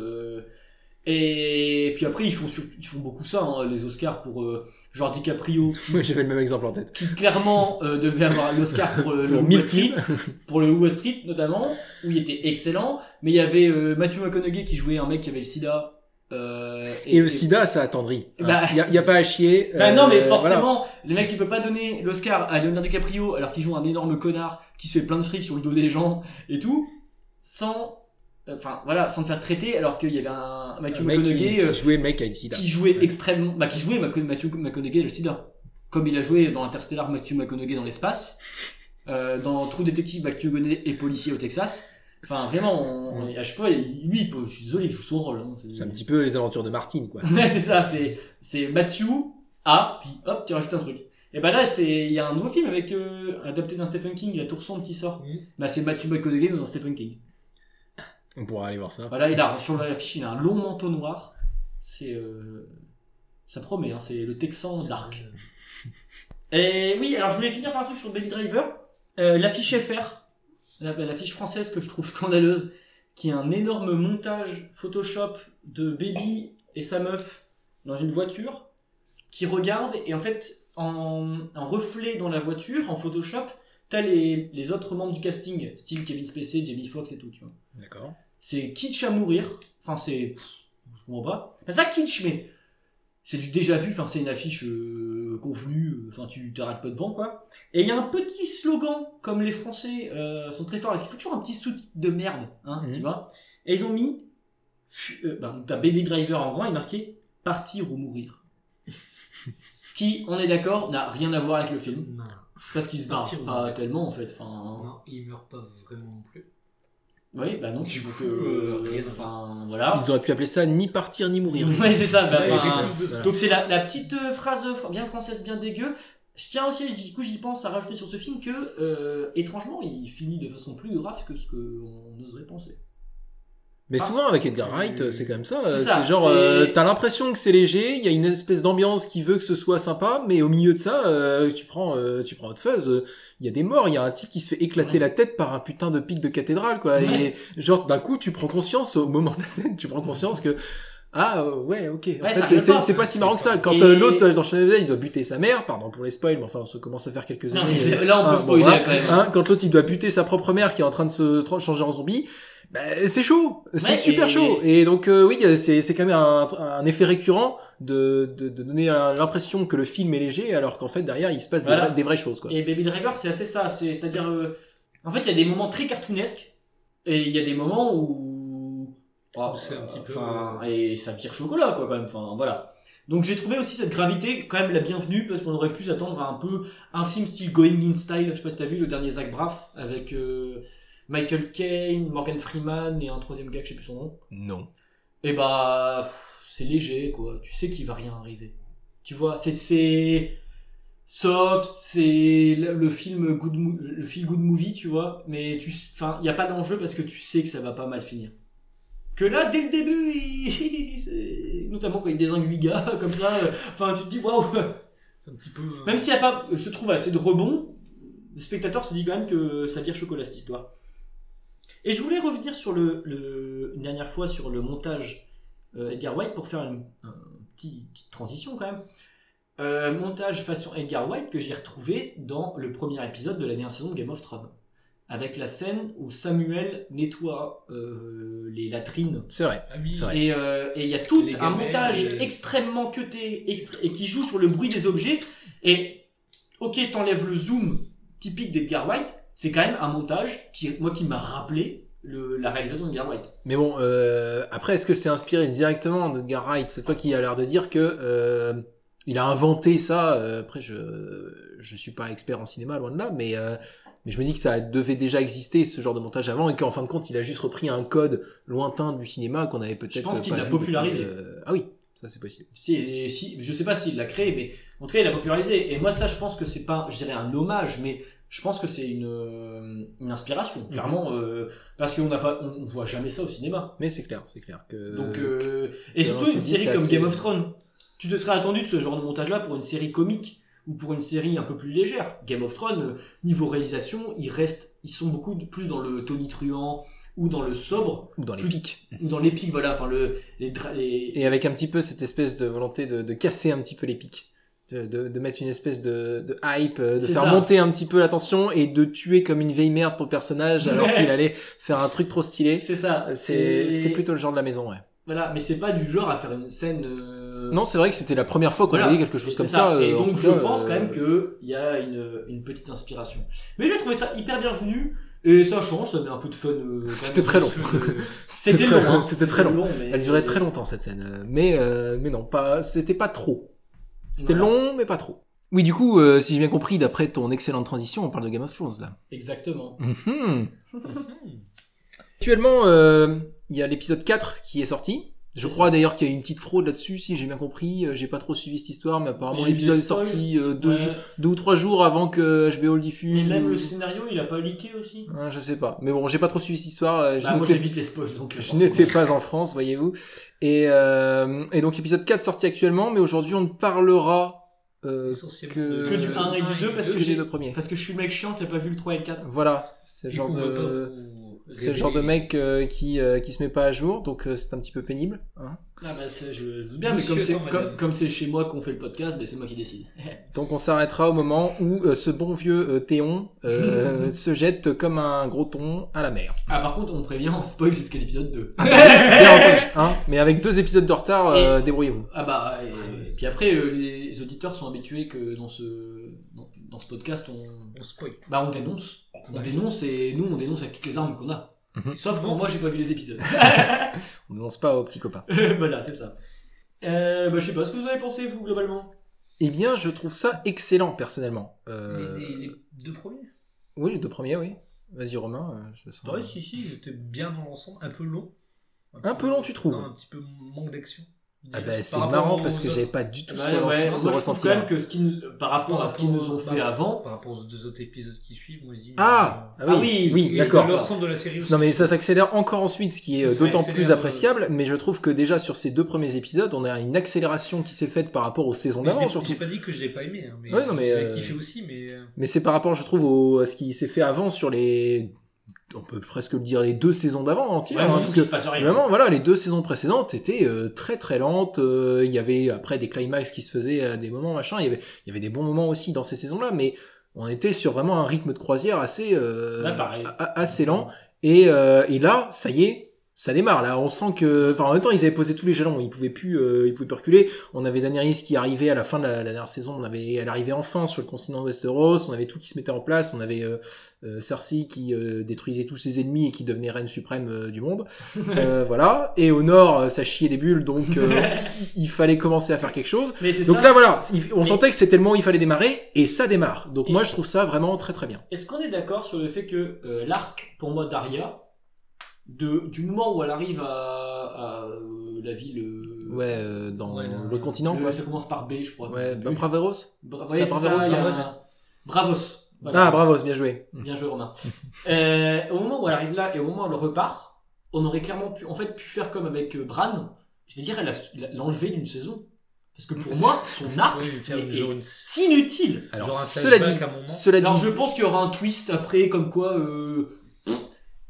Et puis après ils font, ils font beaucoup ça, hein, les Oscars pour euh, genre DiCaprio qui, Ouais, J'avais le même exemple en tête. qui clairement euh, devait avoir l'Oscar pour euh, [LAUGHS] le Pour Wall mille Street, [LAUGHS] pour le Wall Street notamment, où il était excellent. Mais il y avait euh, Matthew McConaughey qui jouait un mec qui avait le sida. euh, Et le sida, ça attendrit. [LAUGHS] Il Bah- n'y a, y a pas à chier. Bah non, mais voilà. forcément, le mec il peut pas donner l'Oscar à Leonardo DiCaprio alors qu'il joue un énorme connard qui se fait plein de fric sur le dos des gens et tout, sans, enfin voilà, sans te faire traiter alors qu'il y avait un Matthew Un mec qui, McConaughey euh, qui jouait le mec avec le sida. qui jouait Ouais. extrêmement, bah qui jouait Mac- Matthew McConaughey le sida, comme il a joué dans Interstellar Matthew McConaughey dans l'espace, euh, dans True Detective Matthew McConaughey est policier au Texas. Enfin vraiment, on, on- à chaque fois, lui, il peut- je suis désolé, il joue son rôle. hein, C'est un petit peu les aventures de Martine, quoi. [LAUGHS] Ouais, c'est ça, c'est, c'est Matthew A, puis hop, tu rajoutes un truc. Et bah là, c'est, il y a un nouveau film avec, euh, adapté d'un Stephen King, La Tour Sombre qui sort. Mhm. Bah, c'est Matthew McConaughey dans un Stephen King. On pourra aller voir ça. Voilà, il a, sur l'affiche, il a un long manteau noir. C'est, euh, ça promet, hein, c'est le Texan Dark. Et oui, alors je voulais finir par un truc sur Baby Driver. Euh, l'affiche FR, la- l'affiche française que je trouve [LAUGHS] scandaleuse, qui est un énorme montage Photoshop de Baby et sa meuf dans une voiture, qui regarde et en fait, en, en reflet dans la voiture, en Photoshop, t'as les, les autres membres du casting, style Kevin Spacey, Jamie Foxx et tout, tu vois. D'accord. C'est kitsch à mourir. Enfin, c'est. Je comprends pas. C'est pas kitsch, mais c'est du déjà vu. Enfin, c'est une affiche euh, convenue. euh, Enfin, tu t'arrêtes pas devant, quoi. Et il y a un petit slogan, comme les Français euh, sont très forts. Parce qu'il faut toujours un petit sous-titre de merde, hein, Mhm. tu vois. Et ils ont mis. euh, ben, t'as Baby Driver en grand et marqué Partir ou mourir. [LAUGHS] Ce qui, on est d'accord, n'a rien à voir avec le film. Non, Parce qu'il se barre pas tellement, en fait. Enfin, non, il meurt pas vraiment non plus. Oui, bah non, Du tu coup, que. euh, rien Enfin, voilà. Ils auraient pu appeler ça ni partir ni mourir. [LAUGHS] Ouais, c'est ça. bah, Ouais, voilà. donc c'est la, la petite euh, phrase bien française, bien dégueu. Je tiens aussi, du coup j'y pense à rajouter sur ce film que, euh, étrangement, il finit de façon plus grave que ce qu'on oserait penser. Mais Ah. souvent avec Edgar Wright, c'est quand même ça. C'est euh, genre, euh, t'as l'impression que c'est léger, il y a une espèce d'ambiance qui veut que ce soit sympa, mais au milieu de ça, euh, tu prends, euh, tu prends Hot Fuzz, euh, il y a des morts, il y a un type qui se fait éclater Ouais. la tête par un putain de pic de cathédrale, quoi. Ouais. Et genre d'un coup, tu prends conscience au moment de la scène, tu prends conscience que ah euh, ouais ok. En Ouais, fait, c'est- pas. si marrant que ça. Quand Et- euh, l'autre euh, dans Shaun of the Dead, il doit buter sa mère, pardon pour les spoils, mais enfin, on se commence à faire quelques Non, mais là, on peut hein, bon, spoiler quand même. Hein, quand l'autre il doit buter sa propre mère qui est en train de se changer en zombie, bah, c'est chaud, c'est Ouais, super et- chaud. Et donc euh, oui, c'est c'est quand même un, un effet récurrent de, de, de donner l'impression que le film est léger, alors qu'en fait derrière il se passe des, vraies, des vraies choses quoi. Et Baby Driver, c'est assez ça. C'est- C'est-à-dire, euh, en fait, il y a des moments très cartoonesques et il y a des moments où. Ah, c'est un petit peu- enfin, Et ça vire chocolat, quoi, quand même. Enfin, voilà. Donc j'ai trouvé aussi cette gravité quand même la bienvenue parce qu'on aurait pu s'attendre à un peu un film style Going in Style. Je sais pas si t'as vu le dernier Zach Braff avec euh, Michael Caine, Morgan Freeman et un troisième gars que je sais plus son nom. Non. Et bah, pff, c'est léger, quoi. Tu sais qu'il va rien arriver. Tu vois, c'est c'est soft, c'est le, film good, le feel good movie, tu vois. Mais tu, enfin, il y a pas d'enjeu parce que tu sais que ça va pas mal finir. Que là, dès le début, [LAUGHS] il- notamment quand il désingue 8 gars [LAUGHS] comme ça, enfin, tu te dis waouh. C'est un petit peu. euh, Même s'il n'y a pas, je trouve, assez de rebond, le spectateur se dit quand même que ça vire chocolat cette histoire. Et je voulais revenir sur le, le- une dernière fois sur le montage euh, Edgar White pour faire une, un petit- petite transition quand même. Euh, montage façon Edgar White que j'ai retrouvé dans le premier épisode de la dernière saison de Game of Thrones. Avec la scène où Samuel nettoie euh, les latrines C'est vrai. Ah oui. C'est vrai. et euh, et il y a tout Les un gamelles, montage euh, extrêmement cuté et qui joue sur le bruit des objets. Et ok, t'enlèves le zoom typique d'Edgar White, c'est quand même un montage qui, moi, qui m'a rappelé le- la réalisation d'Edgar White. Mais bon, euh, après, est-ce que c'est inspiré directement d'Edgar Wright? C'est toi qui a l'air de dire que euh, il a inventé ça. euh, après, je je suis pas expert en cinéma, loin de là, mais euh, mais je me dis que ça devait déjà exister ce genre de montage avant et qu'en fin de compte, il a juste repris un code lointain du cinéma qu'on avait peut-être. Je pense qu'il l'a popularisé. euh, Ah oui, ça c'est possible. Si, si, je sais pas s'il l'a créé, mais en tout cas, il l'a popularisé. Et moi, ça, je pense que c'est pas, je dirais, un hommage, mais je pense que c'est une, euh, une inspiration, clairement, euh, parce qu'on n'a pas, on, on voit jamais ça au cinéma. Mais c'est clair, c'est clair que. Donc, euh, et surtout une série comme assez- Game of Thrones. Tu te serais attendu de ce genre de montage-là pour une série comique ou pour une série un peu plus légère. Game of Thrones, euh, niveau réalisation, ils restent, ils sont beaucoup plus dans le tonitruant ou dans le sobre ou dans pics. ou dans l'épique, voilà. Enfin, le, les. Et avec un petit peu cette espèce de volonté de, de casser un petit peu les pics. De, de, de mettre une espèce de, de hype, euh, de faire ça. monter un petit peu la tension et de tuer comme une vieille merde ton personnage alors Ouais. qu'il allait faire un truc trop stylé. c'est ça. C'est Et- c'est plutôt le genre de la maison, ouais. Voilà, mais c'est pas du genre à faire une scène. euh, Non, c'est vrai que c'était la première fois qu'on Voilà. voyait quelque chose comme ça. Et euh, donc je cas, pense quand euh, même qu'il y a une, une petite inspiration. Mais j'ai trouvé ça hyper bienvenu. Et ça change, ça met un peu de fun. euh, C'était très long. [LAUGHS] C'était très hein. long. C'était très long. mais- Elle durait très longtemps cette scène, euh, mais euh, mais non, pas. C'était pas trop. C'était Voilà. long, mais pas trop. Oui, du coup, euh, si j'ai bien compris, d'après ton excellente transition, on parle de Game of Thrones là. Exactement. Mhm. [LAUGHS] Actuellement, euh, il y a l'épisode 4 qui est sorti. Je crois d'ailleurs qu'il y a une petite fraude là-dessus, si j'ai bien compris. Euh, J'ai pas trop suivi cette histoire, mais apparemment l'épisode est sorti euh, deux, Ouais. jours- deux ou trois jours avant que HBO le Et diffuse. même ou- le scénario, il a pas leaké aussi Ah, je sais pas. Mais bon, j'ai pas trop suivi cette histoire. euh, je bah, Moi j'évite les spoils donc. je n'étais pas en France, voyez-vous. Et, euh, et donc épisode 4 sorti actuellement, mais aujourd'hui on ne parlera euh, que, Que du 1 et du 2 parce que j'ai. deux premiers. Parce que je suis le mec chiant qui a pas vu le 3 et le 4. Voilà, c'est le genre pas de... C'est le genre de mec euh, qui euh, qui se met pas à jour, donc euh, c'est un petit peu pénible. Hein. Ah bah c'est- je doute bien, mais Monsieur comme c'est attend, comme, madame. comme c'est chez moi qu'on fait le podcast, bah, c'est moi qui décide. [LAUGHS] Donc on s'arrêtera au moment où euh, ce bon vieux euh, Théon euh, [LAUGHS] se jette comme un gros thon à la mer. ah par contre on prévient, on spoil jusqu'à l'épisode 2. [LAUGHS] Bien entendu, hein. Mais avec deux épisodes de retard, euh, débrouillez-vous. Ah bah et, puis après euh, les auditeurs sont habitués que dans ce dans, dans ce podcast on On spoil. bah on dénonce, on dénonce et nous on dénonce avec toutes les armes qu'on a. Mhm. Sauf quand moi j'ai pas vu les épisodes. [LAUGHS] [LAUGHS] On n'annonce pas aux petits copains. [LAUGHS] voilà c'est ça. Euh, bah je sais pas ce que vous avez pensé vous globalement. Eh bien, je trouve ça excellent personnellement. Euh, Les, les- les deux premiers Oui, les deux premiers, oui. Vas-y Romain, euh, je sens. Ouais, si, si, j'étais bien dans l'ensemble, un peu long. Un peu long, tu trouves Un petit peu manque d'action. Ah bah, c'est marrant parce que j'avais pas du tout Ouais, ce, ouais, ce moi, je trouve ressenti. quand même que ce qui nous- par rapport à ce qu'ils nous ont fait Par- avant, Par rapport aux deux autres épisodes qui suivent, moi je dis. Ah, euh, ah oui, Ah oui, oui, d'accord. de l'ensemble de la série aussi. Non mais ça s'accélère encore ensuite, ce qui est euh, d'autant plus euh, appréciable. Mais je trouve que déjà sur ces deux premiers épisodes, on a une accélération qui s'est faite par rapport aux saisons d'avant surtout. J'ai pas dit que je l'ai pas aimé, hein, mais, Ouais, non, mais, j'ai euh, kiffé aussi, mais. euh, Mais c'est par rapport, je trouve, au, à ce qui s'est fait avant sur les, on peut presque le dire, les deux saisons d'avant entières. Ouais, hein, parce que. Vraiment, voilà, les deux saisons précédentes étaient euh, très très lentes. euh, Il y avait après des climax qui se faisaient à des moments machin. Il y avait, il y avait des bons moments aussi dans ces saisons-là, mais on était sur vraiment un rythme de croisière assez euh, Ouais, assez lent. Et, euh, et là, ça y est. Ça démarre là, on sent que, enfin en même temps ils avaient posé tous les jalons, ils pouvaient plus, euh, ils pouvaient plus reculer. On avait Daenerys qui arrivait à la fin de la, la dernière saison, on avait, elle arrivait enfin sur le continent de Westeros, on avait tout qui se mettait en place, on avait euh, euh, Cersei qui euh, détruisait tous ses ennemis et qui devenait reine suprême euh, du monde. [LAUGHS] Euh, voilà. Et au nord, ça chiait des bulles, donc euh, [LAUGHS] il, fallait commencer à faire quelque chose. Mais Donc ça. là, voilà, il- on sentait que c'était le moment où il fallait démarrer, et ça démarre. Donc Et- moi, je trouve ça vraiment très très bien. Est-ce qu'on est d'accord sur le fait que euh, l'arc, pour moi, d'Aria, de, du moment où elle arrive à, à, euh, la ville. euh, Ouais, euh, dans Ouais, le, le- continent, le- quoi. ça commence par B, je crois. Ouais, Oui. bah, Braveros Bra- ouais, Bravos, ça, y a Bravos. Voilà. Ah, Bravos, bien joué. Bien joué Romain. [LAUGHS] Euh, au moment où elle arrive là et au moment où elle repart, on aurait clairement pu, en fait, pu faire comme avec euh, Bran, c'est-à-dire elle a- l'enlever d'une saison. Parce que pour moi, son [LAUGHS] arc ouais, faire est, inutile. Alors, Genre un cela dit, cela dit, Alors je pense qu'il y aura un twist après, comme quoi euh,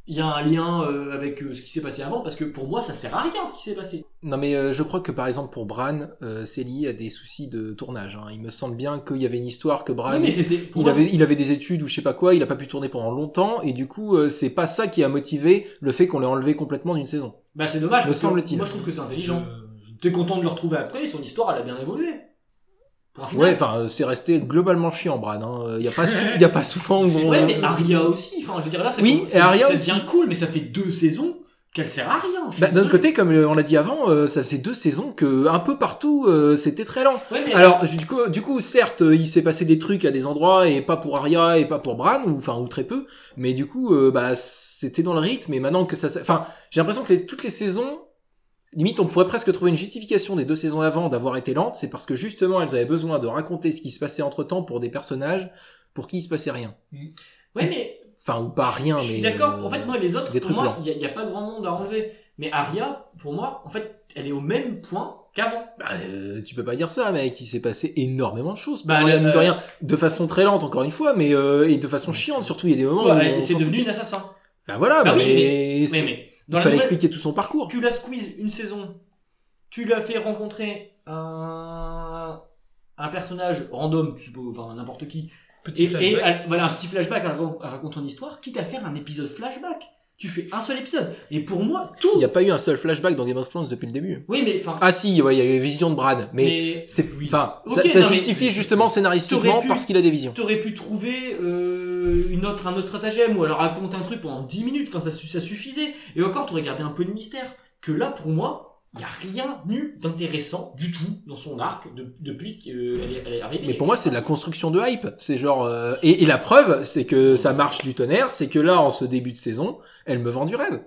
il y a un lien euh, avec euh, ce qui s'est passé avant, parce que pour moi ça sert à rien ce qui s'est passé. Non mais euh, je crois que par exemple pour Bran, euh, c'est lié à des soucis de tournage. hein. Il me semble bien qu'il y avait une histoire que Bran, Oui, mais c'était. pour il moi, avait, il avait des études ou je sais pas quoi, il a pas pu tourner pendant longtemps et du coup euh, c'est pas ça qui a motivé le fait qu'on l'ait enlevé complètement d'une saison. Bah c'est dommage. me parce que semble-t-il. Moi je trouve que c'est intelligent. Je- T'es content de le retrouver après, son histoire elle a bien évolué. Ouais, enfin euh, c'est resté globalement chiant Bran. Hein. Il y a pas, il y a pas [LAUGHS] souvent. bon, Ouais, euh, mais Arya aussi. Enfin, je veux dire là, c'est Oui, et Arya c'est bien cool, mais ça fait deux saisons qu'elle sert à rien. Bah, d'un autre côté, comme euh, on l'a dit avant, euh, ça faisait deux saisons que un peu partout euh, c'était très lent. Ouais, mais Alors du coup, du coup, certes, euh, il s'est passé des trucs à des endroits et pas pour Arya et pas pour Bran, ou enfin ou très peu, mais du coup, euh, bah c'était dans le rythme. Et maintenant que ça, enfin, j'ai l'impression que les- toutes les saisons, limite, on pourrait presque trouver une justification des deux saisons avant d'avoir été lentes, c'est parce que justement, elles avaient besoin de raconter ce qui se passait entre temps pour des personnages pour qui il se passait rien. Ouais, mais Enfin, ou pas rien, je mais. suis d'accord. euh, En fait, moi, les autres, pour moi, il n'y a, pas grand monde à enlever. Mais Arya, pour moi, en fait, elle est au même point qu'avant. Bah, euh, tu peux pas dire ça, mec. Il s'est passé énormément de choses. Bah, Bah, rien, le- mine de rien, de façon très lente, encore une fois, mais euh, et de façon chiante, surtout. Il y a des moments où Ouais, on c'est devenu une assassin. Bah voilà, Bah bah, oui, mais, Mais, mais, dans la fallait nouvelle- expliquer tout son parcours. tu la squeeze une saison, tu l'as fait rencontrer un, un personnage random, tu sais pas, enfin n'importe qui, Petit et, et flashback. elle- voilà un petit flashback, elle raconte, elle raconte ton histoire, quitte à faire un épisode flashback. Tu fais un seul épisode. Et pour moi, tout. Il n'y a pas eu un seul flashback dans Game of Thrones depuis le début. Oui, mais enfin. Ah si, ouais, il y a les visions de Brad, mais, mais c'est, enfin, ça, ça non, mais- justifie justement scénaristiquement pu- parce qu'il a des visions. t'aurais pu trouver euh, une autre, un autre stratagème ou alors raconte un truc pendant 10 minutes. Enfin, ça, ça suffisait. Et encore, t'aurais gardé un peu de mystère. Que là, pour moi, il y a rien eu d'intéressant du tout dans son arc de- depuis qu'elle est, elle est arrivée. Mais pour moi, c'est de la construction de hype. C'est genre, euh, et, et la preuve, c'est que ça marche du tonnerre, c'est que là, en ce début de saison, elle me vend du rêve.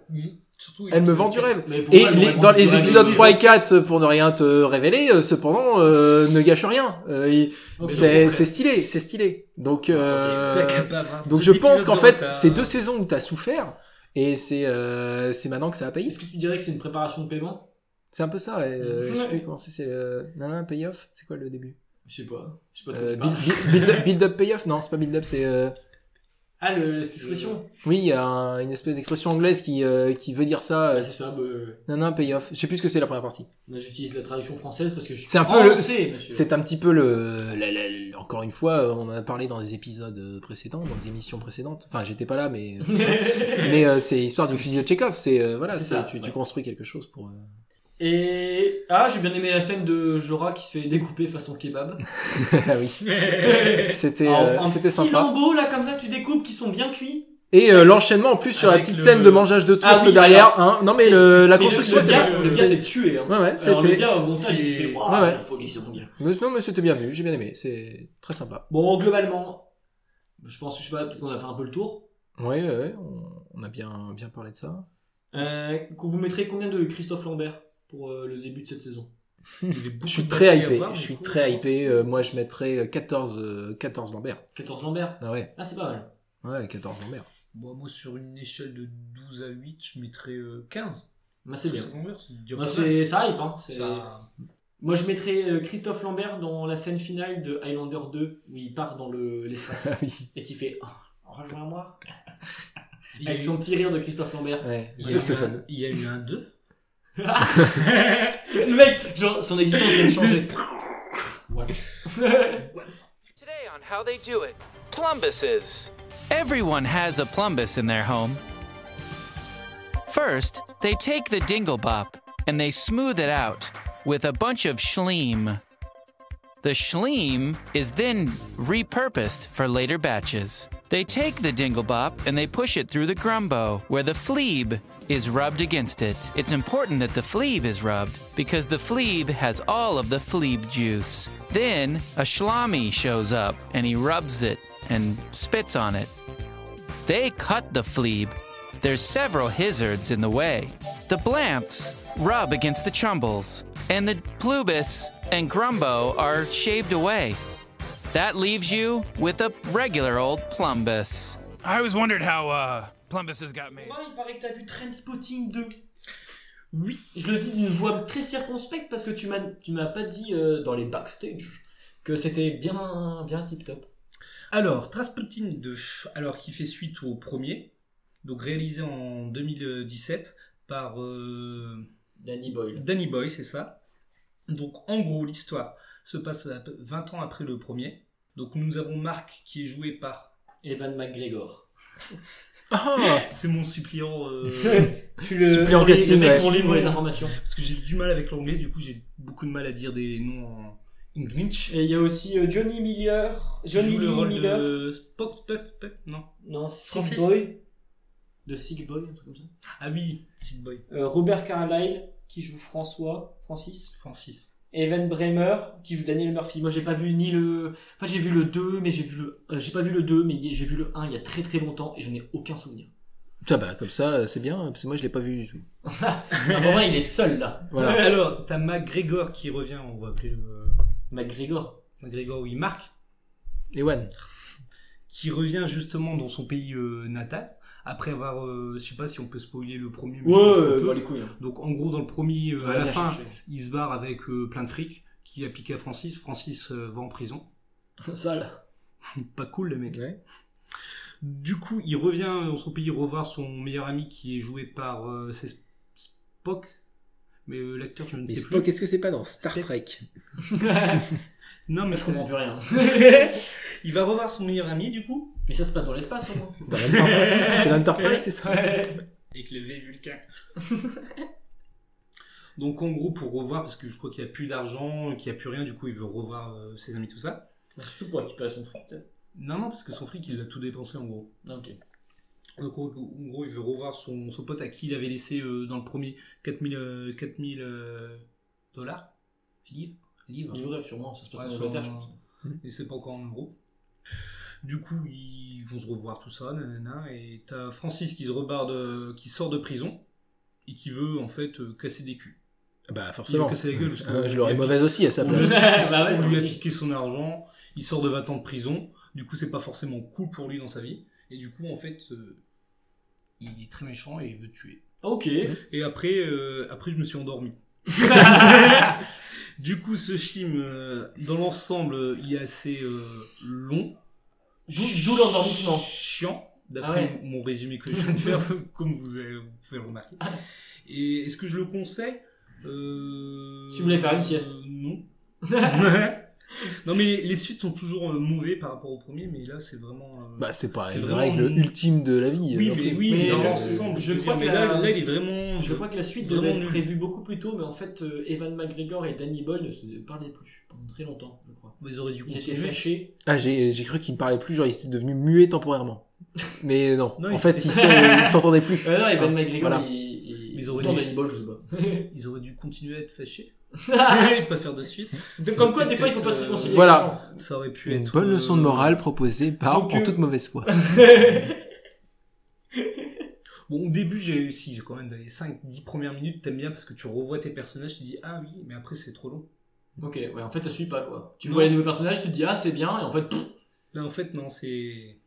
Surtout, Elle me vend du rêve. Et moi, les- dans les épisodes les 3 et autres. 4, pour ne rien te révéler, euh, cependant, euh, ne gâche rien. Euh, c'est stylé, c'est stylé. Donc, euh, avoir donc je pense qu'en fait, c'est deux saisons où t'as souffert, et c'est euh, c'est maintenant que ça a payé. Est-ce que tu dirais que c'est une préparation de paiement? C'est un peu ça. Euh, je sais plus comment c'est. C'est le non, non, payoff. C'est quoi le début? Je sais pas. Je sais pas de euh, build, parles. build- build up, build up payoff? Non, c'est pas build up, c'est. euh, Ah, le, cette expression Oui, il y a un- une espèce d'expression anglaise qui, euh, qui veut dire ça. Ah, euh, c'est ça. bah, non, non, payoff. Je sais plus ce que c'est la première partie. moi, j'utilise la traduction française parce que je suis C'est un peu le- français. C'est un petit peu le, la- la- la- encore une fois, on en a parlé dans des épisodes euh, précédents, dans des émissions précédentes. Enfin, j'étais pas là, mais [LAUGHS] mais euh, c'est l'histoire du fusil de Tchekhov. C'est euh, voilà, C'est c'est- ça, tu, construis quelque chose pour. Et ah, j'ai bien aimé la scène de Jorah qui se fait découper façon kebab. [LAUGHS] ah oui, [LAUGHS] c'était euh, c'était petit sympa. lambeau là comme ça, tu découpes qui sont bien cuits. Et euh, l'enchaînement en plus sur la petite le- scène de mangeage de tourte Ah oui, derrière. Hein. Non mais le, la construction le, le gars, le gars s'est tué. Hein. Ouais ouais, Alors le c'était. gars au montage, il c'est- fait waouh, Ouais, ouais. folie ce mon gars. Mais non mais c'était bien vu, j'ai bien aimé, c'est très sympa. Bon, globalement, je pense que je sais pas, peut-être qu'on a fait un peu le tour. Ouais ouais, ouais, on, on a bien bien parlé de ça. Euh, vous mettrez combien de Christophe Lambert? Pour euh, le début de cette saison [LAUGHS] Je suis très hypé. voir, Je suis coup. très hypé. Euh, moi, je mettrais euh, 14, euh, 14 Lambert. 14 Lambert. Ah ouais. Ah, c'est pas mal. Ouais, 14 Lambert. Bon, moi, sur une échelle de 12 à 8, je mettrais euh, 15. Moi, c'est bien. Christophe Lambert, mal. c'est ça hype, hein. c'est- Ça- Moi, je mettrais euh, Christophe Lambert dans la scène finale de Highlander 2 où il part dans le l'espace [LAUGHS] Ah oui. et qui fait oh, rejoins-moi avec eu- son petit rire de Christophe Lambert. Ouais, il y a ça eu c'est un- fun. Il y a eu un 2. Le mec, genre, son existence vient de changer. What Today on How They Do It, plumbuses. Everyone has a plumbus in their home. First, they take the dingle bop and they smooth it out with a bunch of schleem. The schleem is then repurposed for later batches. They take the dingle bop and they push it through the grumbo, where the fleeb is rubbed against it. It's important that the fleeb is rubbed because the fleeb has all of the fleeb juice. Then a shlami shows up and he rubs it and spits on it. They cut the fleeb. There's several hizzards in the way. The blamps rub against the chumbles, and the plubis and grumbo are shaved away. That leaves you with a regular old plumbus. I always wondered how uh, got il paraît que t'as vu Trainspotting 2. Oui. Je le dis d'une voix très circonspecte parce que tu m'as tu m'as pas dit euh, dans les backstage que c'était bien bien tip top. Alors, Traspotting 2, alors qui fait suite au premier, donc réalisé en 2017 par euh, Danny Boyle. Danny Boy, c'est ça. Donc en gros, l'histoire se passe à peu- 20 ans après le premier. Donc nous avons Marc qui est joué par... Evan McGregor. [LAUGHS] Ah C'est mon suppléant... euh, [LAUGHS] Je suis le, Suppléant le- casting, ouais. pour livre les informations. parce que j'ai du mal avec l'anglais, du coup j'ai beaucoup de mal à dire des noms en English. Et il y a aussi euh, Johnny Miller. Johnny joue le rôle Miller. de... Spock, Spock, Spock, non. Non, Sick. Boy. De Sick Boy, un truc comme ça. Ah oui, Sick Boy. Euh, Robert Carlyle, qui joue François, Francis. Francis. Evan Bremer, qui joue Daniel Murphy. Moi, j'ai pas vu ni le. Enfin, j'ai vu le 2, mais j'ai vu le. euh, j'ai pas vu le 2, mais j'ai vu le 1 il y a très très longtemps et je n'ai aucun souvenir. Ça, bah, comme ça, euh, c'est bien, parce que moi, je l'ai pas vu du tout. À un moment, il est seul là. Voilà. Alors, t'as McGregor qui revient, on va appeler le... McGregor. McGregor, oui, Marc, Ewan. qui revient justement dans son pays euh, natal, après avoir, euh, je sais pas si on peut spoiler le premier, mais Ouais, je pense qu'on euh, bah, les couilles. hein. Donc en gros, dans le premier, euh, à la fin, chercher. il se barre avec euh, plein de fric, qui a piqué à Francis, Francis euh, va en prison. [LAUGHS] [LAUGHS] Sale. pas cool le mec. Ouais. Du coup, il revient dans son pays revoir son meilleur ami qui est joué par euh, c'est Spock, mais euh, l'acteur je ne Mais sais Spock, plus. est-ce que c'est pas dans Star Trek? [LAUGHS] Non mais Je c'est- comprends plus rien. [LAUGHS] il va revoir son meilleur ami du coup. mais ça se passe dans l'espace au moins. [LAUGHS] Dans l'Enterprise C'est l'Enterprise, c'est ça Avec le V Vulcain. [LAUGHS] Donc en gros pour revoir parce que je crois qu'il n'y a plus d'argent, qu'il n'y a plus rien, du coup il veut revoir euh, ses amis tout ça. Bah, Surtout pour récupérer son fric. peut-être. Non non parce que son fric il l'a tout dépensé en gros. Ah, ok. Donc en gros il veut revoir son, son pote à qui il avait laissé euh, dans le premier 4000 euh, 4000 euh, dollars livres livres Livré, sûrement, ça se passe Ouais, en sur Angleterre, je pense. et c'est pas encore en euros. Du coup, ils vont se revoir tout ça, nanana, et t'as Francis qui se rebarre de, qui sort de prison et qui veut en fait euh, casser des culs. Bah, Il veut forcément. casser la gueule parce que Euh, [LAUGHS] on je l'aurais mauvaise aussi à sa on place. lui [LAUGHS] a- Bah ouais, [LAUGHS] on moi lui a piqué son argent, il sort de 20 ans de prison, du coup c'est pas forcément cool pour lui dans sa vie, et du coup en fait euh, il est très méchant et il veut tuer. Ok. Et après, euh, après je me suis endormi. [LAUGHS] du coup ce film, euh, dans l'ensemble, euh, il est assez euh, long. D'où l'endormissement. Chiant, Ah d'après ouais. mon résumé que je viens de faire, [LAUGHS] comme vous, avez, vous pouvez le remarquer. [LAUGHS] Et est-ce que je le conseille? Euh, Si vous voulez faire une sieste? euh, Non. Non mais les suites sont toujours euh, mauvais par rapport au premier, mais là c'est vraiment. euh, Bah, c'est pas C'est une vraiment règle mon- ultime de la vie. oui, mais oui, Mais mais je- crois que mais là, la- là, il est vraiment. Je crois que la suite Vraiment devait être prévue beaucoup plus tôt, mais en fait, euh, Evan McGregor et Danny Boyle ne se parlaient plus pendant très longtemps, je crois. Bah, ils auraient dû Ils étaient fâchés. Ah, j'ai j'ai cru qu'il me parlait plus, genre il était devenu muet temporairement. Mais non, Non, en fait, s'était- il s'en- il s'entendait plus. Euh, non, Evan Ah, McGregor, voilà. il, il... Ils auraient Autant dû- Danny Boyle, je sais pas. [LAUGHS] Ils auraient dû continuer à être fâchés. [LAUGHS] et pas faire de suite. De- Comme quoi, des fois, il faut pas se euh, réconcilier. Voilà. Ça aurait pu Une être. bonne euh, leçon de morale proposée par Donc, En euh, toute mauvaise foi. [LAUGHS] Bon, au début, j'ai si, j'ai quand même dans les 5-10 premières minutes, t'aimes bien parce que tu revois tes personnages, tu dis ah oui, mais après c'est trop long. Ok, ouais, en fait, ça suit pas, quoi. Tu Non. vois les nouveaux personnages, tu te dis, ah, c'est bien, et en fait, pff, Là, en fait, non, c'est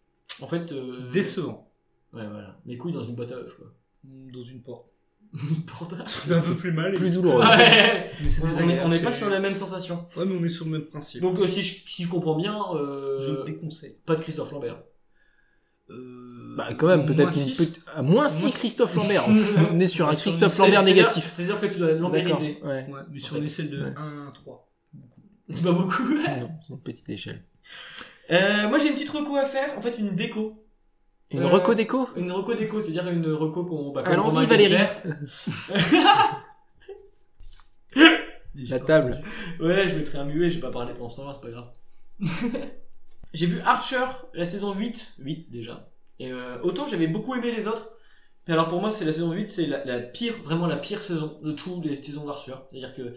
en fait. euh, décevant. Ouais, voilà. Mes couilles dans une boîte à œufs, quoi. Dans une porte. [LAUGHS] Pourtant- C'est un peu plus mal. Plus douloureux. Ouais. Mais c'est On n'est pas sur la même sensation. Ouais, mais on est sur le même principe. Donc, euh, si, je, si je comprends bien, euh, je le déconseille. pas de Christophe Lambert. Euh, Bah, quand même, peut-être moins une six. petite. à moins 6 Moins- Christophe Lambert. [LAUGHS] On est sur un Christophe Lambert négatif. C'est-à-dire que tu dois D'accord. lambériser. Ouais. Ouais, mais sur une échelle de ouais. 1 à 3. C'est [LAUGHS] pas beaucoup. Non, c'est une petite échelle. Euh, moi, j'ai une petite reco à faire, en fait, une déco. Une Euh, reco déco Une reco déco, c'est-à-dire une reco qu'on. Bah, Allons-y, Valérie. [LAUGHS] La table. Ouais, je mettrai un muet, j'ai pas parlé pendant ce temps-là, c'est pas grave. [LAUGHS] j'ai vu Archer, la saison 8, 8 déjà. Et euh, autant j'avais beaucoup aimé les autres, mais alors pour moi c'est la saison 8, c'est la, la pire, vraiment la pire saison de toutes les saisons d'Archer. C'est-à-dire que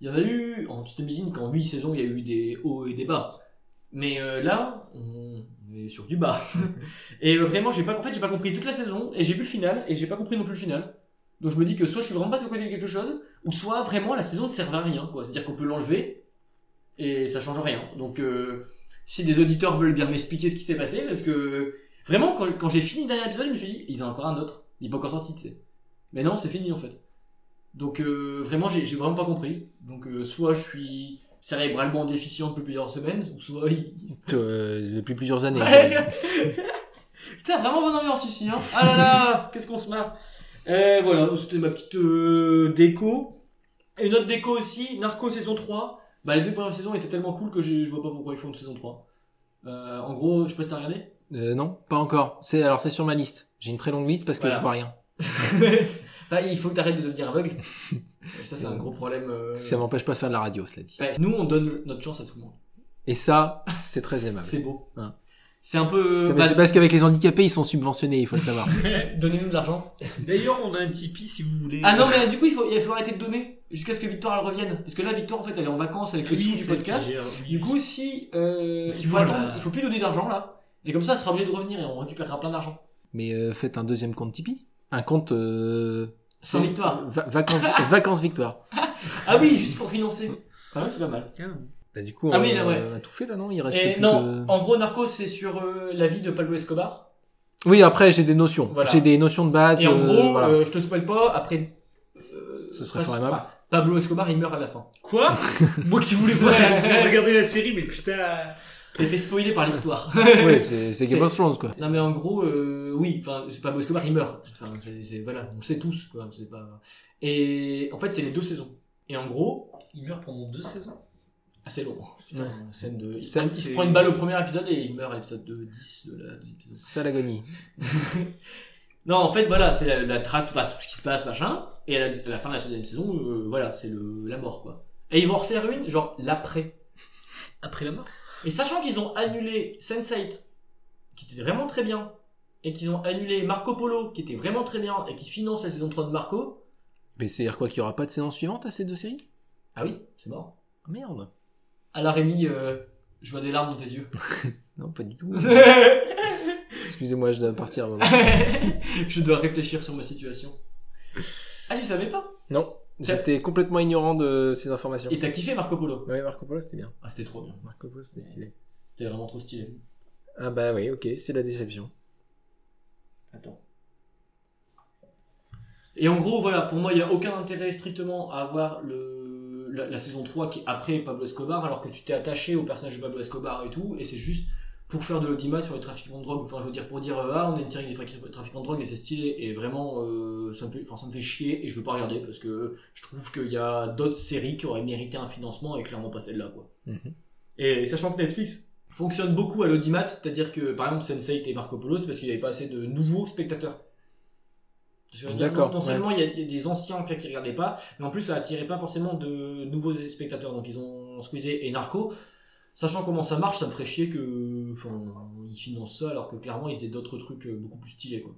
il y en a eu, en tu t'imagines qu'en 8 saisons il y a eu des hauts et des bas. Mais euh, là, on est sur du bas. [LAUGHS] [LAUGHS] et euh, vraiment, j'ai pas, en fait, j'ai pas compris toute la saison, et j'ai vu le final, et j'ai pas compris non plus le final. Donc je me dis que soit je suis vraiment passé à côté de quelque chose, ou soit vraiment la saison ne sert à rien, quoi. C'est-à-dire qu'on peut l'enlever, et ça change rien. Donc euh, si des auditeurs veulent bien m'expliquer ce qui s'est passé, parce que vraiment, quand, quand j'ai fini le dernier épisode, je me suis dit, il y en a encore un autre, il est pas encore sorti, tu sais. Mais non, c'est fini en fait. Donc vraiment, j'ai vraiment pas compris. Donc soit je suis cérébralement déficient depuis plusieurs semaines, ou soit il... Euh, Depuis plusieurs années. Ouais. [LAUGHS] Putain, vraiment bonne ambiance ici, hein. Ah là là, [LAUGHS] qu'est-ce qu'on se marre. Euh, voilà, c'était ma petite euh, déco. Et une autre déco aussi, Narco saison 3. Bah, les deux premières saisons étaient tellement cool que je, je vois pas pourquoi ils font une saison 3. Euh, en gros, je sais pas si t'as regardé. Euh, non, pas encore. C'est alors c'est sur ma liste. J'ai une très longue liste parce que Voilà. je vois rien. [LAUGHS] bah, il faut que t'arrêtes de devenir aveugle. Et ça, c'est un gros problème. euh. Ça m'empêche pas de faire de la radio, cela dit. Ouais, nous, on donne notre chance à tout le monde. Et ça, c'est très aimable. [LAUGHS] C'est beau. Hein. C'est un peu. C'est bah, c'est parce qu'avec les handicapés, ils sont subventionnés, il faut le savoir. [LAUGHS] Donnez-nous de l'argent. D'ailleurs, on a un Tipeee si vous voulez. Ah non, mais du coup, il faut, il faut arrêter de donner jusqu'à ce que Victoire elle revienne. Parce que là, Victoire, en fait, elle est en vacances avec le Oui, sous du c'est podcast. oui. Du coup, si, euh, Si il faut voilà. attendre, il faut plus donner d'argent là. Et comme ça, elle sera obligée de revenir et on récupérera plein d'argent. Mais euh, faites un deuxième compte Tipeee. Un compte. Euh, Sans victoire. [LAUGHS] va- vacances, vacances victoire. Ah oui, juste pour financer. Ah ouais, c'est pas mal. Bah, du coup, Ah on, oui, là, ouais. on a tout fait là, non? Il reste Et plus non, que- en gros, Narco, c'est sur euh, la vie de Pablo Escobar. Oui, après j'ai des notions. Voilà. J'ai des notions de base. Et en euh, gros, voilà. euh, je te spoil pas, après. euh, Ce serait pas- fort aimable. Pablo Escobar, il meurt à la fin. Quoi? [LAUGHS] Moi qui voulais voir [LAUGHS] regarder la série, mais putain. T'as été spoilé par l'histoire. [LAUGHS] Ouais, c'est c'est Game C'est- of Thrones quoi. Non mais en gros, euh, oui, enfin, c'est Pablo Escobar, il meurt. Enfin, c'est, c'est- voilà, on le sait tous, quoi. C'est pas. Et en fait, c'est les deux saisons. Et en gros, Il meurt pendant deux saisons. assez long. Putain, Ouais. scène de. Il, Ça, il se c'est- prend une balle au premier épisode et il meurt à l'épisode de 10 de la deuxième saison. Ça l'agonie. [LAUGHS] Non, en fait, voilà, c'est la, la traque, enfin, tout ce qui se passe, machin. Et à la, à la fin de la deuxième saison, euh, voilà, c'est le, la mort, quoi. Et ils vont en refaire une, genre l'après. Après la mort? Et sachant qu'ils ont annulé Sense8, qui était vraiment très bien, et qu'ils ont annulé Marco Polo, qui était vraiment très bien, et qui finance la saison 3 de Marco, Mais c'est à dire quoi qu'il y aura pas de saison suivante à ces deux séries? Ah oui, c'est mort. Ah merde. Alors Rémi, euh, je vois des larmes dans tes yeux. [LAUGHS] Non, pas du tout. [LAUGHS] Excusez-moi, je dois partir. un moment. [LAUGHS] je dois réfléchir sur ma situation. Ah, tu savais pas? Non, j'étais complètement ignorant de ces informations. Et t'as kiffé Marco Polo? Ouais, Marco Polo, c'était bien. Ah, c'était trop bien. Marco Polo, c'était stylé. C'était vraiment trop stylé. Ah bah oui, ok, c'est la déception. Attends. Et en gros, voilà, pour moi, il n'y a aucun intérêt strictement à avoir le, la, la saison 3 qui est après Pablo Escobar, alors que tu t'es attaché au personnage de Pablo Escobar et tout, et c'est juste pour faire de l'audimat sur les trafiquants de drogue, enfin, je veux dire, pour dire, euh, ah, on a une série des tra- trafiquants de drogue et c'est stylé, et vraiment, euh, ça, me fait, enfin, ça me fait chier, et je veux pas regarder, parce que je trouve qu'il y a d'autres séries qui auraient mérité un financement, et clairement pas celle-là, quoi. Mhm. Et sachant que Netflix fonctionne beaucoup à l'audimat, c'est-à-dire que par exemple Sense8 et Marco Polo, c'est parce qu'il n'y avait pas assez de nouveaux spectateurs. D'accord, Non, seulement il y a des- des anciens qui ne regardaient pas, mais en plus ça attirait pas forcément de nouveaux spectateurs. Donc ils ont squeezé et Narco. Sachant comment ça marche, ça me ferait chier que, enfin, ils financent ça alors que clairement ils faisaient d'autres trucs euh, beaucoup plus stylés quoi.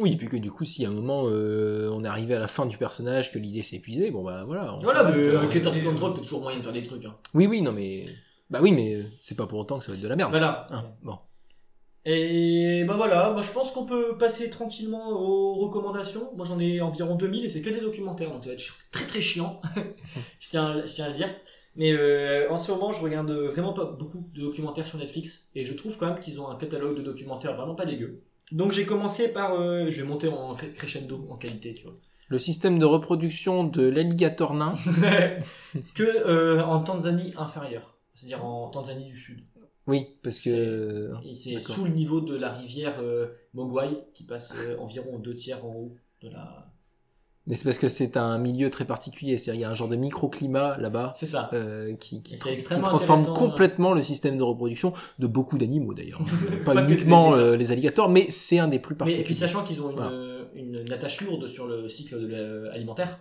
Oui, et puis que du coup, si à un moment euh, on est arrivé à la fin du personnage, que l'idée s'est épuisée, bon bah voilà. on Voilà, mais euh, avec les trafiquants de drogue, t'as toujours moyen de faire des trucs. Hein. Oui, oui, non mais. Bah oui, mais c'est pas pour autant que ça va être de la merde. Voilà. Hein, bon. Et bah voilà, moi je pense qu'on peut passer tranquillement aux recommandations. Moi j'en ai environ 2000 et c'est que des documentaires, donc ça va être très très chiant. [LAUGHS] je, tiens, je tiens à le dire. Mais euh, en ce moment, je regarde vraiment pas beaucoup de documentaires sur Netflix et je trouve quand même qu'ils ont un catalogue de documentaires vraiment pas dégueu. Donc j'ai commencé par, euh, je vais monter en cre- crescendo en qualité, tu vois. Le système de reproduction de l'alligator nain. [LAUGHS] que euh, en Tanzanie inférieure, c'est-à-dire en Tanzanie du Sud. Oui, parce que. C'est sous le niveau de la rivière euh, Mogwai qui passe euh, environ deux tiers en haut de la. Mais c'est parce que c'est un milieu très particulier, c'est-à-dire il y a un genre de microclimat là-bas C'est ça. euh, qui, qui, transforme hein. complètement le système de reproduction de beaucoup d'animaux d'ailleurs. [LAUGHS] pas, Pas que uniquement euh, les alligators, mais c'est un des plus Mais, particuliers. et puis sachant qu'ils ont une, Voilà. une, une attache lourde sur le cycle de alimentaire,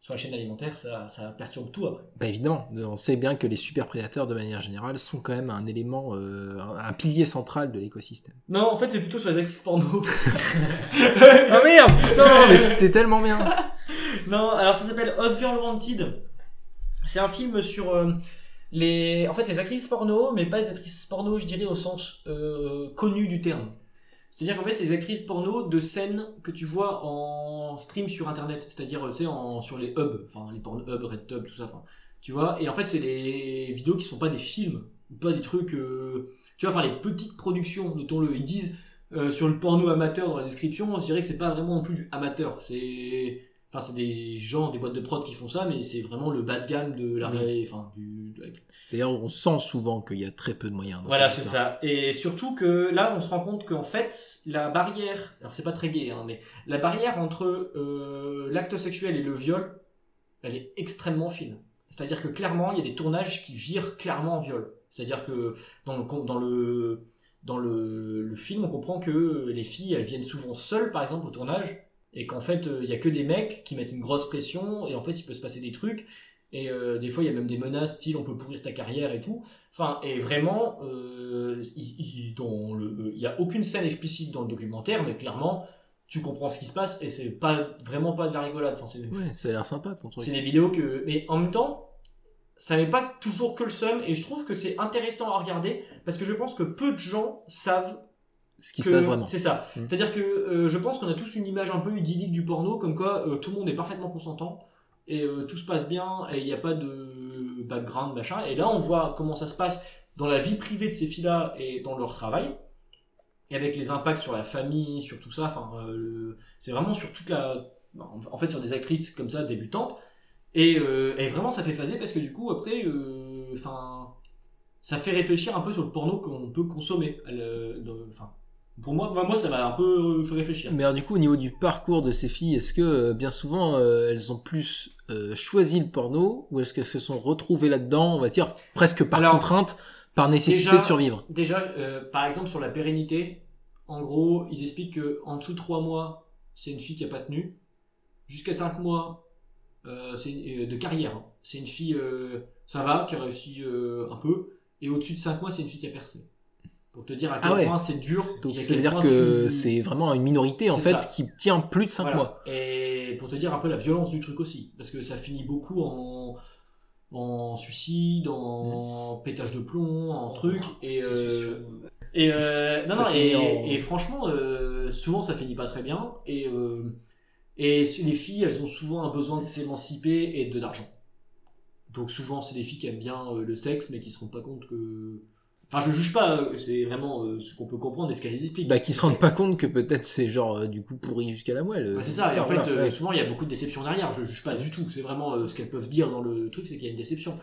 sur la chaîne alimentaire, ça, ça perturbe tout après. Bah évidemment, on sait bien que les super prédateurs de manière générale sont quand même un élément, euh, un pilier central de l'écosystème. Non, en fait, c'est plutôt sur les actrices porno. [LAUGHS] [LAUGHS] Ah merde, putain, mais c'était tellement bien. [LAUGHS] non, alors ça s'appelle Hot Girl Wanted. C'est un film sur euh, les, en fait, les actrices porno, mais pas les actrices porno, je dirais au sens euh, connu du terme. C'est-à-dire qu'en fait, c'est les actrices porno de scènes que tu vois en stream sur internet, c'est-à-dire, tu sais, en, sur les hubs, enfin, les porn hubs, RedTube, tout ça, tu vois. Et en fait, c'est des vidéos qui sont pas des films, pas des trucs, euh, tu vois, enfin, les petites productions, notons-le, ils disent euh, sur le porno amateur dans la description, je dirais que c'est pas vraiment non plus du amateur, c'est, enfin, c'est des gens, des boîtes de prod qui font ça, mais c'est vraiment le bas de gamme de la, Oui. enfin, du, D'ailleurs, on sent souvent qu'il y a très peu de moyens. dans voilà, c'est ça. Et surtout que là, on se rend compte qu'en fait, la barrière, alors c'est pas très gay, hein, mais la barrière entre euh, l'acte sexuel et le viol, elle est extrêmement fine. C'est-à-dire que clairement, il y a des tournages qui virent clairement en viol. C'est-à-dire que dans le, dans le, dans le, le film, on comprend que les filles, elles viennent souvent seules, par exemple, au tournage, et qu'en fait, euh, il y a que des mecs qui mettent une grosse pression, et en fait, il peut se passer des trucs. Et euh, des fois, il y a même des menaces, style on peut pourrir ta carrière et tout. Enfin, et vraiment, euh, il, il- dans le- il y a aucune scène explicite dans le documentaire, mais clairement, tu comprends ce qui se passe et c'est pas vraiment pas de la rigolade. Enfin, Ouais, ça a l'air sympa ton truc. c'est des vidéos que, mais en même temps, ça n'est pas toujours que le seum et je trouve que c'est intéressant à regarder parce que je pense que peu de gens savent Ce qui que- se passe vraiment. C'est ça. Mm. C'est-à-dire que euh, je pense qu'on a tous une image un peu idyllique du porno, comme quoi euh, tout le monde est parfaitement consentant et euh, tout se passe bien et il n'y a pas de background machin. Et là, on voit comment ça se passe dans la vie privée de ces filles-là et dans leur travail. Et avec les impacts sur la famille, sur tout ça, enfin, c'est vraiment sur toute la, en fait, sur des actrices comme ça débutantes. Et, et vraiment, ça fait phaser parce que du coup, après, enfin, ça fait réfléchir un peu sur le porno qu'on peut consommer. Elle, dans- Enfin, pour moi, moi, moi, ça m'a un peu euh, fait réfléchir. Mais alors, du coup, au niveau du parcours de ces filles, est-ce que euh, bien souvent euh, elles ont plus euh, choisi le porno ou est-ce qu'elles se sont retrouvées là-dedans, on va dire presque par Alors, contrainte, par nécessité Déjà- de survivre? Déjà, euh, par exemple, sur la pérennité, en gros, ils expliquent que en dessous de 3 mois, c'est une fille qui a pas tenu. Jusqu'à 5 mois, euh, c'est une- euh, de carrière. hein. C'est une fille, euh, ça va, qui a réussi euh, un peu. Et au-dessus de 5 mois, c'est une fille qui a percé. Pour te dire à quel Ah ouais. point c'est dur. Donc et à ça veut quel dire point que tu- c'est vraiment une minorité en fait ça. qui tient plus de 5 Voilà. mois. Et pour te dire un peu la violence du truc aussi, parce que ça finit beaucoup en, en suicide, en Mmh. pétage de plomb, en Oh, truc. Et, euh, et euh, non, non, et, en- et franchement, euh, souvent ça finit pas très bien. Et, et les filles, elles ont souvent un besoin de s'émanciper et de d'argent. Donc souvent, c'est des filles qui aiment bien le sexe, mais qui se rendent pas compte que. Enfin, je juge pas, euh, c'est vraiment euh, ce qu'on peut comprendre et ce qu'elles expliquent. Bah, qui se rendent pas compte que peut-être c'est genre euh, du coup pourri jusqu'à la moelle. Ouais, c'est ça, et en fait, histoire, voilà, euh, ouais. souvent il y a beaucoup de déception derrière, je juge pas du tout, c'est vraiment ce qu'elles peuvent dire dans le truc, c'est qu'il y a une déception.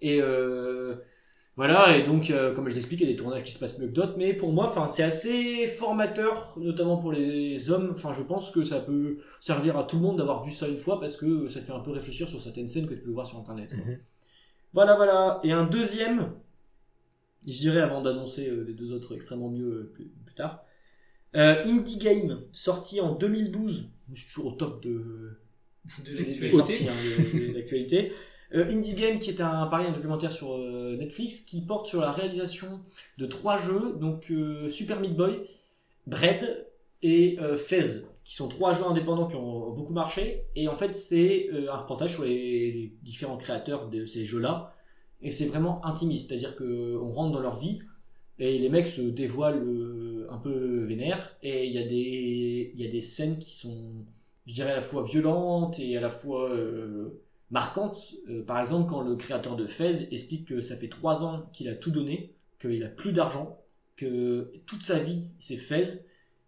Et euh, voilà, et donc, comme je l'explique, il y a des tournages qui se passent mieux que d'autres, mais pour moi, enfin, c'est assez formateur, notamment pour les hommes, enfin, je pense que ça peut servir à tout le monde d'avoir vu ça une fois, parce que ça te fait un peu réfléchir sur certaines scènes que tu peux voir sur Internet. Mhm. Voilà, voilà, et un deuxième, je dirais avant d'annoncer euh, les deux autres extrêmement mieux euh, plus, plus tard, euh, Indie Game, sorti en 2012. Je suis toujours au top de, De l'actualité. hein. Euh, Indie Game, qui est un, pareil, un documentaire sur euh, Netflix, qui porte sur la réalisation de trois jeux, donc Super Meat Boy, Bread et Fez, qui sont trois jeux indépendants qui ont beaucoup marché. Et en fait, c'est un reportage sur les, les différents créateurs de ces jeux-là. Et c'est vraiment intimiste, c'est-à-dire qu'on rentre dans leur vie et les mecs se dévoilent euh, un peu vénère, et il y, a des- y a des scènes qui sont, je dirais, à la fois violentes et à la fois euh, marquantes. Euh, par exemple, quand le créateur de Fez explique que ça fait trois ans qu'il a tout donné, qu'il a plus d'argent, que toute sa vie c'est Fez,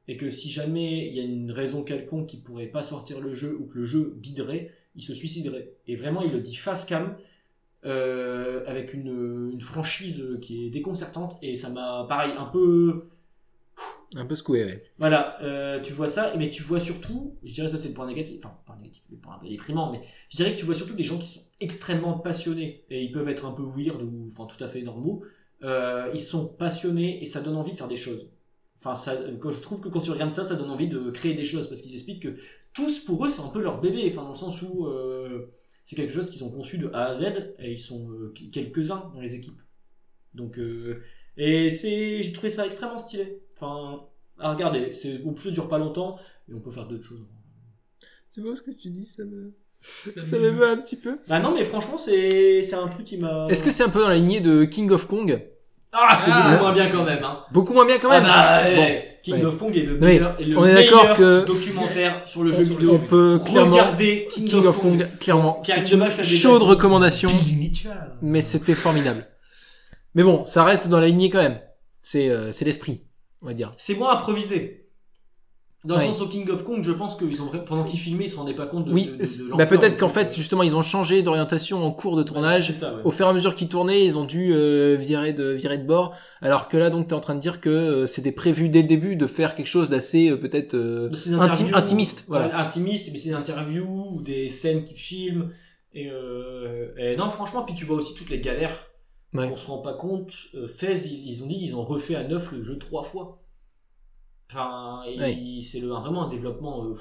et que si jamais il y a une raison quelconque qui pourrait pas sortir le jeu ou que le jeu biderait, il se suiciderait. Et vraiment, il le dit face cam, euh, avec une, une franchise qui est déconcertante, et ça m'a, pareil, un peu. Un peu secoué, ouais. Voilà, euh, tu vois ça, mais tu vois surtout, je dirais ça c'est le point négatif, enfin, pas négatif, le point un peu déprimant, mais je dirais que tu vois surtout des gens qui sont extrêmement passionnés, et ils peuvent être un peu weird ou enfin tout à fait normaux, euh, ils sont passionnés et ça donne envie de faire des choses. Enfin, ça, quand je trouve que quand tu regardes ça, ça donne envie de créer des choses parce qu'ils expliquent que tous pour eux c'est un peu leur bébé, enfin dans le sens où euh, c'est quelque chose qu'ils ont conçu de A à Z et ils sont euh, quelques-uns dans les équipes. Donc euh, et c'est, j'ai trouvé ça extrêmement stylé. Enfin, à regarder, c'est en plus ça dure pas longtemps et on peut faire d'autres choses. C'est beau ce que tu dis, ça me. Ça [LAUGHS] m'émeut un petit peu. Bah non, mais franchement, c'est c'est un truc qui m'a. Est-ce que c'est un peu dans la lignée de King of Kong? Ah, c'est Ah. beaucoup moins bien quand même. Hein. Beaucoup moins bien quand même. Ah bah, Bon. eh, King Ouais. of Kong est le Oui, meilleur, est le on est meilleur d'accord que documentaire sur le jeu vidéo. on peut clairement Regardez King, of, Kong. clairement, c'est une chaude recommandation, mais c'était formidable. Mais bon, ça reste dans la lignée quand même. C'est euh, c'est l'esprit, on va dire. C'est moins improvisé. Dans le Ouais. sens au King of Kong, je pense que ils ont, pendant qu'ils filmaient, ils se rendaient pas compte de. Oui, de- de- de c'est- bah peut-être qu'en fait justement ils ont changé d'orientation en cours de tournage. c'est ça, ouais. Au fur et à mesure qu'ils tournaient, ils ont dû euh, virer de virer de bord. Alors que là donc tu es en train de dire que euh, c'était prévu dès le début de faire quelque chose d'assez euh, peut-être euh, interviews, intimiste. Voilà. ouais, intimiste, mais c'est des interviews ou des scènes qu'ils filment. Et, euh, et non, franchement, puis tu vois aussi toutes les galères. Ouais. On se rend pas compte. Euh, Fez, ils, ils ont dit ils ont refait à neuf le jeu trois fois. Enfin, c'est vraiment un développement euh,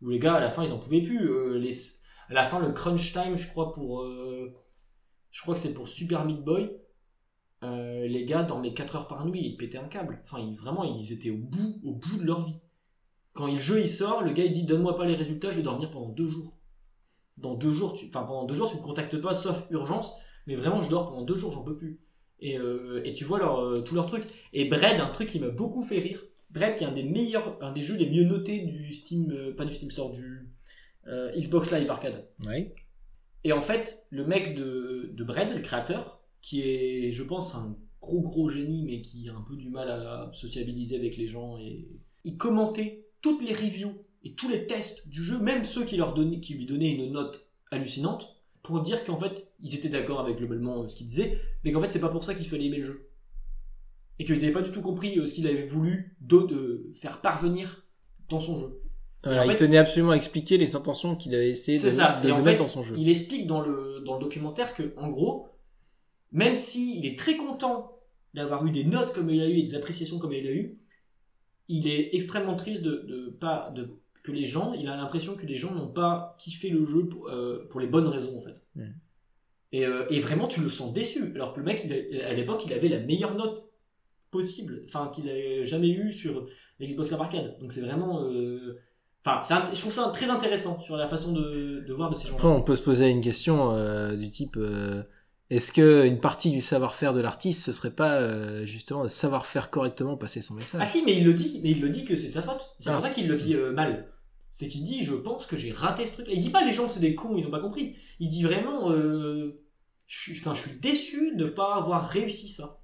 où les gars à la fin ils en pouvaient plus. Euh, les, à la fin, le crunch time, je crois pour, euh, je crois que c'est pour Super Meat Boy. Les gars dormaient 4 heures par nuit, ils pétaient un câble. Enfin, ils, vraiment, ils étaient au bout, au bout de leur vie. Quand le jeu il sort, le gars il dit donne-moi pas les résultats, je vais dormir pendant deux jours. Dans deux jours, tu, enfin pendant deux jours, tu me contactes pas sauf urgence, mais vraiment je dors pendant deux jours, j'en peux plus. Et, et tu vois leur, tout leur truc. Et Bread, un truc qui m'a beaucoup fait rire. Bread qui est un des meilleurs, un des jeux les mieux notés du Steam, euh, pas du Steam Store, du euh, Xbox Live Arcade. Et en fait, le mec de, de Bread, le créateur, qui est, je pense, un gros gros génie, mais qui a un peu du mal à sociabiliser avec les gens, et il commentait toutes les reviews et tous les tests du jeu, même ceux qui, leur donnaient, qui lui donnaient une note hallucinante, pour dire qu'en fait, ils étaient d'accord avec globalement euh, ce qu'il disait, mais qu'en fait, c'est pas pour ça qu'il fallait aimer le jeu. Et qu'ils n'avaient pas du tout compris euh, ce qu'il avait voulu de faire parvenir dans son jeu. Voilà, En il fait- tenait absolument à expliquer les intentions qu'il avait essayé de, ça. mettre dans son jeu. Il explique dans le, dans le documentaire que, en gros, même s'il est très content d'avoir eu des notes comme il a eu et des appréciations comme il a eu, il est extrêmement triste de, de pas de que les gens, il a l'impression que les gens n'ont pas kiffé le jeu pour, euh, pour les bonnes raisons en fait. Et, euh, et vraiment, tu le sens déçu. Alors que le mec, il a- à l'époque, il avait la meilleure note possible, enfin qu'il ait jamais eu sur l'Xbox Live Arcade. Donc c'est vraiment, euh, enfin, je trouve ça très intéressant sur la façon de, de voir de ces gens. Après, on peut se poser une question euh, du type euh, est-ce que une partie du savoir-faire de l'artiste, ce serait pas justement de savoir faire correctement passer son message? Ah si, mais il le dit, mais il le dit que c'est de sa faute. C'est Ah. pour ça qu'il le vit mal. C'est qu'il dit, je pense que j'ai raté ce truc. Il dit pas les gens c'est des cons, ils ont pas compris. Il dit vraiment, je suis, enfin, je suis déçu de pas avoir réussi ça.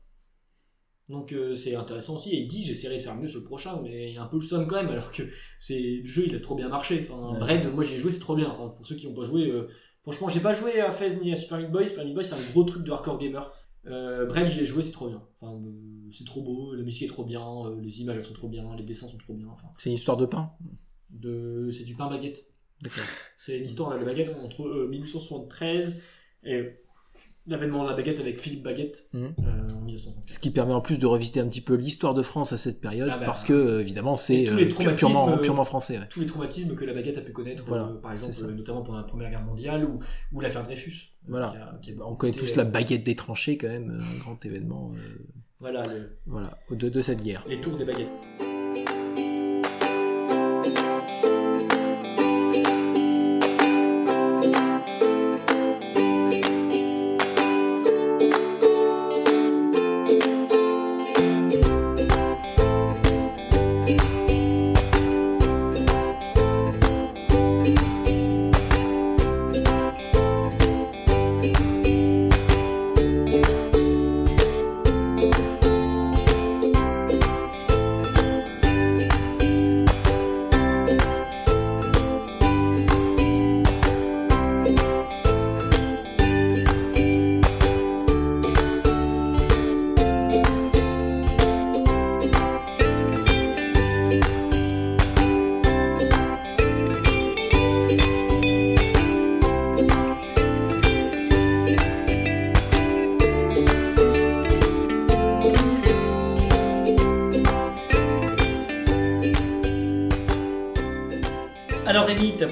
Donc euh, c'est intéressant aussi. Et il dit, j'essaierai de faire mieux sur le prochain, mais il y a un peu le somme quand même, alors que c'est le jeu, il a trop bien marché. Enfin, Ouais. Moi j'ai joué, c'est trop bien. Enfin, pour ceux qui n'ont pas joué, euh, franchement, j'ai pas joué à Fez ni à Super Meat Boy. Super Meat Boy, c'est un gros truc de hardcore gamer. Euh, Bread, je l'ai joué, c'est trop bien. Enfin, euh, c'est trop beau, la musique est trop bien, les images sont trop bien, les dessins sont trop bien. Enfin, C'est une histoire de pain? De, c'est du pain baguette. D'accord. C'est l'histoire de la baguette entre euh, 1873 et l'avènement de la baguette avec Philippe Baguette Mhm. euh, en 1934. Ce qui permet en plus de revisiter un petit peu l'histoire de France à cette période, Ah bah, parce que euh, évidemment c'est euh, purement, purement français. ouais. Tous les traumatismes que la baguette a pu connaître, Voilà, euh, par exemple, notamment pendant la Première Guerre mondiale ou, ou l'affaire Dreyfus. Voilà. qui a- qui a Bah, On connaît tous la baguette des tranchées quand même, un grand événement Voilà, le- voilà, de, de cette guerre. les tours des baguettes.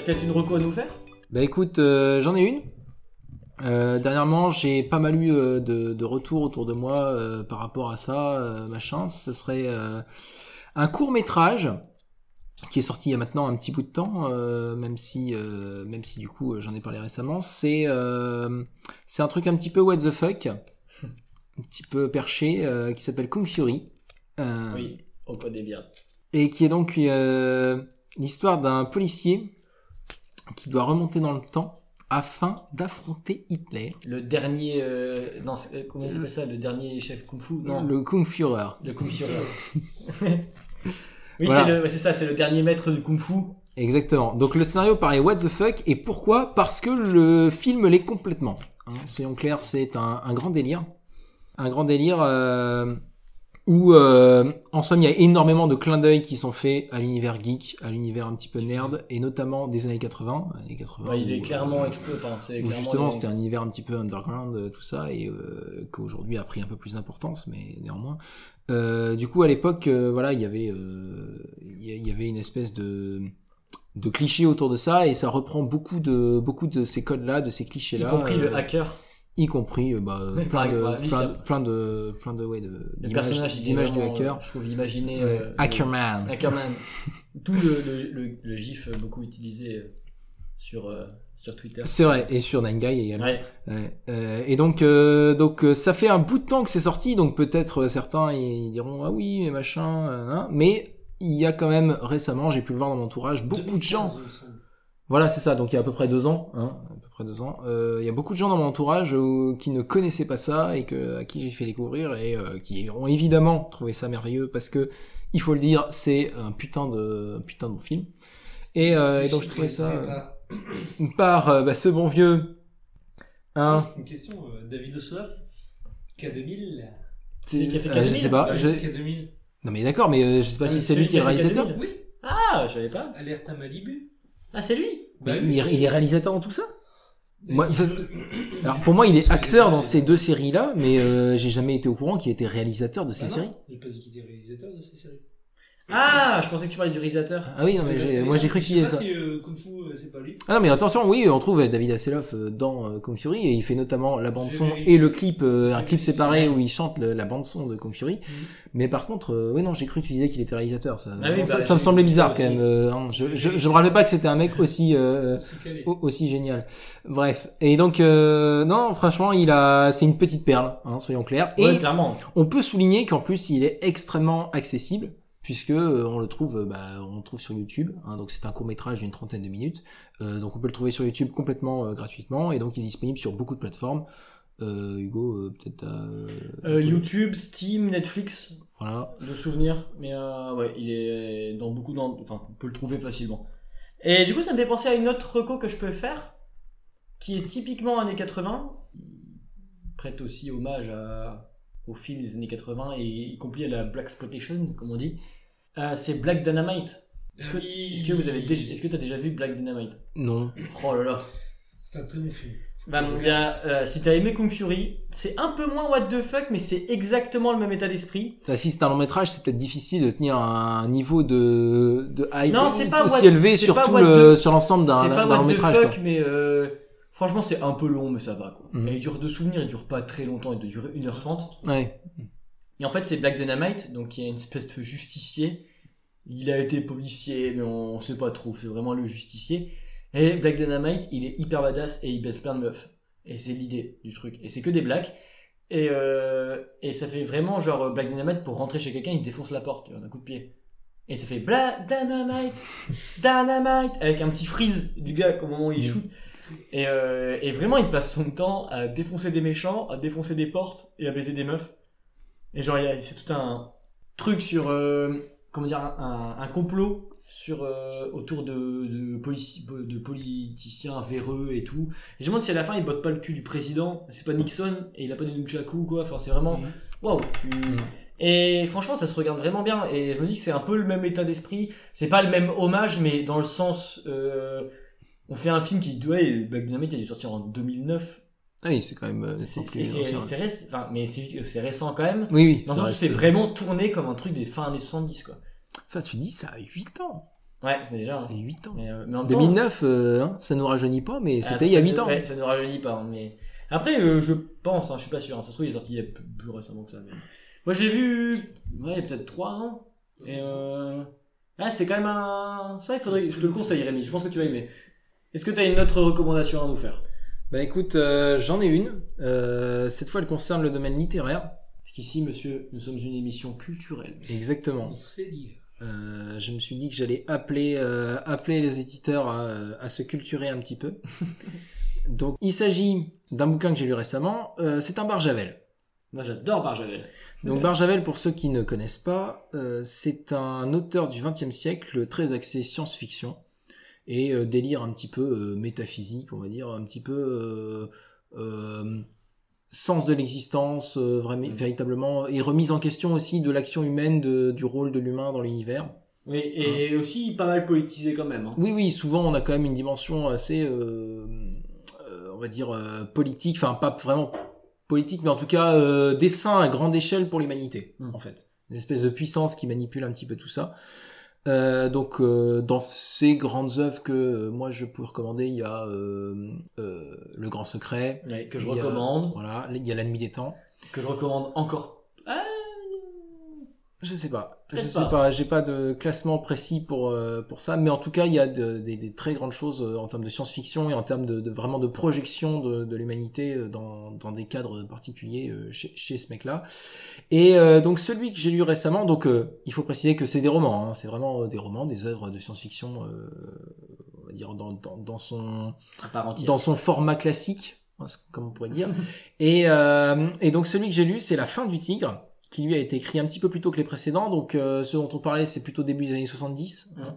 Peut-être une reco à nous faire? Bah écoute, euh, j'en ai une. Euh, dernièrement, j'ai pas mal eu euh, de, de retours autour de moi par rapport à ça, machin. Ce serait un court métrage qui est sorti il y a maintenant un petit bout de temps, euh, même si, euh, même si du coup j'en ai parlé récemment. C'est, euh, c'est un truc un petit peu what the fuck, [LAUGHS] un petit peu perché, qui s'appelle Kung Fury. Oui, on connaît bien. et qui est donc l'histoire d'un policier qui doit remonter dans le temps afin d'affronter Hitler. Le dernier. euh, non, euh, comment il appelle ça? Le dernier chef kung fu? Non. Le Kung Führer. Le kung fu. [LAUGHS] oui, Voilà. c'est ouais, ça, c'est le dernier maître du kung fu. Exactement. Donc le scénario paraît what the fuck et pourquoi? Parce que le film l'est complètement. hein. soyons clairs, c'est un, un grand délire. Un grand délire euh, où, euh, en somme, il y a énormément de clins d'œil qui sont faits à l'univers geek, à l'univers un petit peu nerd, et notamment des années 80. Années 80 Ouais, il est où, clairement euh, explo- enfin, c'est où clairement justement des- c'était un univers un petit peu underground, euh, tout ça, et euh, qu'aujourd'hui a pris un peu plus d'importance, mais néanmoins. Euh, du coup, à l'époque, euh, voilà, il y avait, euh, il y avait une espèce de de clichés autour de ça, et ça reprend beaucoup de beaucoup de ces codes-là, de ces clichés-là, Y compris le euh, hacker. Y compris euh, bah, plein, pareil, de, ouais, plein, plein de plein de ouais de d'images du hacker. euh, Je trouve imaginer. Ouais. euh, Hackerman. le- Hackerman. [LAUGHS] Tout le, le, le, le gif euh, beaucoup utilisé sur, euh, sur Twitter. C'est vrai, et sur Nine Guy également. Ouais. Ouais. Euh, et donc, euh, donc ça fait un bout de temps que c'est sorti, donc peut-être certains ils diront ah oui mais machin, euh, hein. mais il y a quand même récemment, j'ai pu le voir dans mon entourage, beaucoup de gens. Voilà, c'est ça. Donc il y a à peu près deux ans, hein, près deux ans. Euh, il y a beaucoup de gens dans mon entourage euh, qui ne connaissaient pas ça et que à qui j'ai fait découvrir et euh, qui ont évidemment trouvé ça merveilleux parce que il faut le dire, c'est un putain de un putain de bon film. Et, euh, et donc je trouvais ça euh, par euh, bah, ce bon vieux. Hein, C'est une question, euh, David Ossoff, K2000. C'est- qui a fait euh, je K2000? sais pas. Ah, je- K2000. Non mais d'accord, mais euh, je sais pas Ah, si c'est lui qui est réalisateur. 2000. Oui, Ah, je savais pas. Alerte à Malibu. Ah, c'est lui Bah Mais oui. il, est, il est réalisateur dans tout ça? Moi, Alors pour moi, il est acteur dans ces deux séries-là, mais euh, j'ai jamais été au courant qu'il était réalisateur de ces Ah non, séries. J'ai pas dit qu'il était réalisateur de ces séries. Ah, je pensais que tu parlais du réalisateur. Ah oui, non mais j'ai- moi j'ai cru Je qu'il sais pas ça. si euh, Kung Fu, euh, c'est pas lui. Ah non mais attention, oui, on trouve David Hasselhoff euh, dans euh, Kung Fury et il fait notamment la bande J'ai son vérifié. et le clip, euh, un J'ai clip vérifié. séparé où il chante le- la bande son de Kung Fury. Mhm. Mais par contre, euh, oui non, j'ai cru que tu disais qu'il était réalisateur. Ça, Ah oui, Non, ça, bah, ça me c'est- semblait bizarre quand aussi. même. euh, hein. je, je, je me rappelais pas que c'était un mec aussi euh, C'est calé. au- aussi génial. Bref, et donc euh, non, franchement, il a, c'est une petite perle, hein, soyons clairs. Et Ouais, clairement. on peut souligner qu'en plus il est extrêmement accessible puisque euh, on le trouve, euh, bah, on le trouve sur YouTube. hein, donc c'est un court métrage d'une trentaine de minutes. Euh, donc on peut le trouver sur YouTube complètement gratuitement et donc il est disponible sur beaucoup de plateformes. Euh, Hugo, euh, peut-être. euh, Euh, YouTube, Steam, Netflix, Voilà. de souvenirs. Mais euh, ouais, il est dans beaucoup d'en... Enfin, on peut le trouver facilement. Et du coup, ça me fait penser à une autre reco que je peux faire, qui est typiquement années 80. Il prête aussi hommage à, aux films des années 80 et y compris à la Black Exploitation, comme on dit. Euh, c'est Black Dynamite. Est-ce que, est-ce que vous avez déjà, est-ce que t'as déjà vu Black Dynamite? Non. Oh là là. C'est un très bon film. Bah mon gars, euh, si t'as aimé Kung Fury, c'est un peu moins what the fuck, mais c'est exactement le même état d'esprit. Bah, si c'est un long métrage, c'est peut-être difficile de tenir un niveau de, de hype Non, c'est pas aussi what- élevé c'est sur pas tout what le, the- sur l'ensemble d'un C'est d'un pas long what the métrage. fuck, quoi. mais euh, franchement c'est un peu long, mais ça va quoi. Mhm. Et il dure de souvenirs, il dure pas très longtemps, il doit durer 1h30. Ouais. Et en fait c'est Black Dynamite, donc il y a une espèce de justicier. Il a été policier, mais on sait pas trop, c'est vraiment le justicier. Et Black Dynamite, il est hyper badass et il baisse plein de meufs. Et c'est l'idée du truc. Et c'est que des blacks. Et, euh, et ça fait vraiment genre Black Dynamite pour rentrer chez quelqu'un, il défonce la porte d'un coup de pied. Et ça fait Black Dynamite, [LAUGHS] Dynamite, avec un petit freeze du gars au moment où il shoot. Et, euh, et vraiment, il passe son temps à défoncer des méchants, à défoncer des portes et à baiser des meufs. Et genre, c'est tout un truc sur, euh, comment dire, un, un complot sur euh, autour de, de, polici- de politiciens véreux et tout. Et je me demande si à la fin, il botte pas le cul du président. C'est pas Nixon et il a pas de nunchaku ou quoi. Enfin, c'est vraiment, waouh. tu- Et franchement, ça se regarde vraiment bien. Et je me dis que c'est un peu le même état d'esprit. C'est pas le même hommage, mais dans le sens, euh, on fait un film qui, ouais, Black Dynamite, il est sorti en 2009. Oui, c'est quand même. euh, C'est pas plus c'est- ancien. c'est réc- enfin, mais c'est récent quand même. Oui, oui, Dans le sens c'est vraiment tourné comme un truc des fins années 70, quoi. Enfin, tu dis ça a 8 ans. Ouais, c'est déjà. hein. Il y a 8 ans. Mais, euh, mais en même temps- 2009, euh, hein, ça nous rajeunit pas, mais Ah, c'était il y a ça 8 ne- ans. ouais, ça ne rajeunit pas. hein, Mais après, euh, je pense, hein, je suis pas sûr. hein, ça se trouve, il est sorti il y a plus, plus récemment que ça. mais- Moi, je l'ai vu, ouais, peut-être 3 ans. Et euh... ah, c'est quand même un. Ça, il faudrait. Je te le conseille, Rémi. Je pense que tu vas aimer. Est-ce que tu as une autre recommandation à nous faire? Bah écoute, euh, j'en ai une. Euh, cette fois, elle concerne le domaine littéraire. Parce qu'ici, monsieur, nous sommes une émission culturelle. Exactement. On sait dire. Euh, je me suis dit que j'allais appeler, euh, appeler les éditeurs à, à se culturer un petit peu. [LAUGHS] Donc, il s'agit d'un bouquin que j'ai lu récemment. c'est un Barjavel. Moi, j'adore Barjavel. Donc Barjavel, pour ceux qui ne connaissent pas, c'est un auteur du XXe siècle très axé science-fiction et euh, délire un petit peu euh, métaphysique, on va dire, un petit peu euh, sens de l'existence, vraiment, véritablement, et remise en question aussi de l'action humaine, de- du rôle de l'humain dans l'univers. Oui, et aussi pas mal politisé quand même. hein. Oui, oui, souvent on a quand même une dimension assez, euh, euh, on va dire, euh, politique, enfin pas vraiment politique, mais en tout cas dessin à grande échelle pour l'humanité, en fait. Une espèce de puissance qui manipule un petit peu tout ça. Euh, donc euh, dans ces grandes œuvres que euh, moi je peux recommander, il y a Le Grand Secret, Ouais, que je il y a- recommande. voilà, il y a La Nuit des Temps. Que je recommande encore. Ah, Je sais pas. Je sais pas. J'ai pas de classement précis pour euh, pour ça, mais en tout cas, il y a de- des, des très grandes choses euh, en termes de science-fiction et en termes de, de vraiment de projection de, de l'humanité euh, dans dans des cadres particuliers euh, chez, chez ce mec-là. Et euh, donc celui que j'ai lu récemment, donc euh, il faut préciser que c'est des romans. hein, c'est vraiment des romans, des œuvres de science-fiction, euh, on va dire dans dans, dans son dans son format classique, hein, comme on pourrait dire. [LAUGHS] et, euh, et donc celui que j'ai lu, c'est La fin du tigre, qui lui a été écrit un petit peu plus tôt que les précédents. Donc euh, ce dont on parlait, c'est plutôt début des années 70. hein.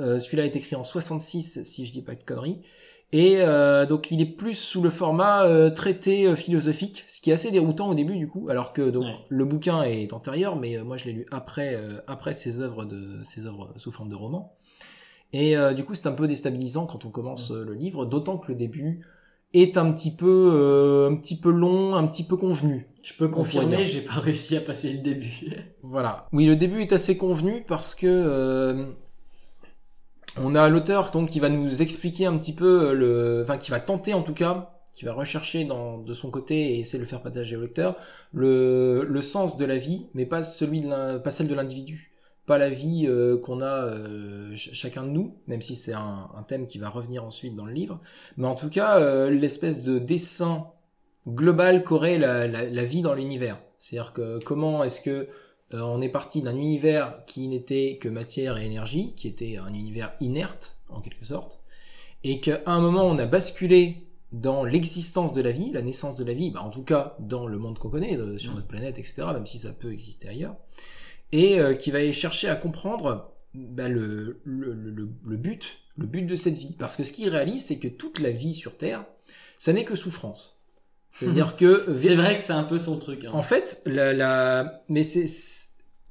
Euh, Celui-là a été écrit en 66, si je dis pas de conneries. Et euh, donc il est plus sous le format euh, traité philosophique, ce qui est assez déroutant au début du coup, alors que donc Ouais. le bouquin est antérieur, mais euh, moi je l'ai lu après euh, après ses œuvres de ses œuvres sous forme de roman. Et euh, du coup c'est un peu déstabilisant quand on commence le livre, d'autant que le début est un petit peu euh, un petit peu long, un petit peu convenu. Je peux confirmer, j'ai pas [LAUGHS] réussi à passer le début. [LAUGHS] Voilà. Oui, le début est assez convenu parce que euh, on a l'auteur donc qui va nous expliquer un petit peu euh, le, enfin qui va tenter en tout cas, qui va rechercher dans, de son côté et essayer de le faire partager au lecteur le, le sens de la vie, mais pas celui de l'in- pas celle de l'individu, pas la vie euh, qu'on a euh, ch- chacun de nous, même si c'est un, un thème qui va revenir ensuite dans le livre, mais en tout cas euh, l'espèce de dessin global qu'aurait la, la, la vie dans l'univers. C'est-à-dire que comment est-ce que on est parti d'un univers qui n'était que matière et énergie, qui était un univers inerte en quelque sorte, et qu'à un moment on a basculé dans l'existence de la vie, la naissance de la vie, bah, en tout cas dans le monde qu'on connaît, sur notre planète, etc., même si ça peut exister ailleurs, et euh, qui va aller chercher à comprendre bah, le, le, le, le but, le but de cette vie. Parce que ce qu'il réalise, c'est que toute la vie sur Terre, ça n'est que souffrance. C'est-à-dire que [LAUGHS] C'est vrai que c'est un peu son truc. hein. en fait, la, la... mais c'est,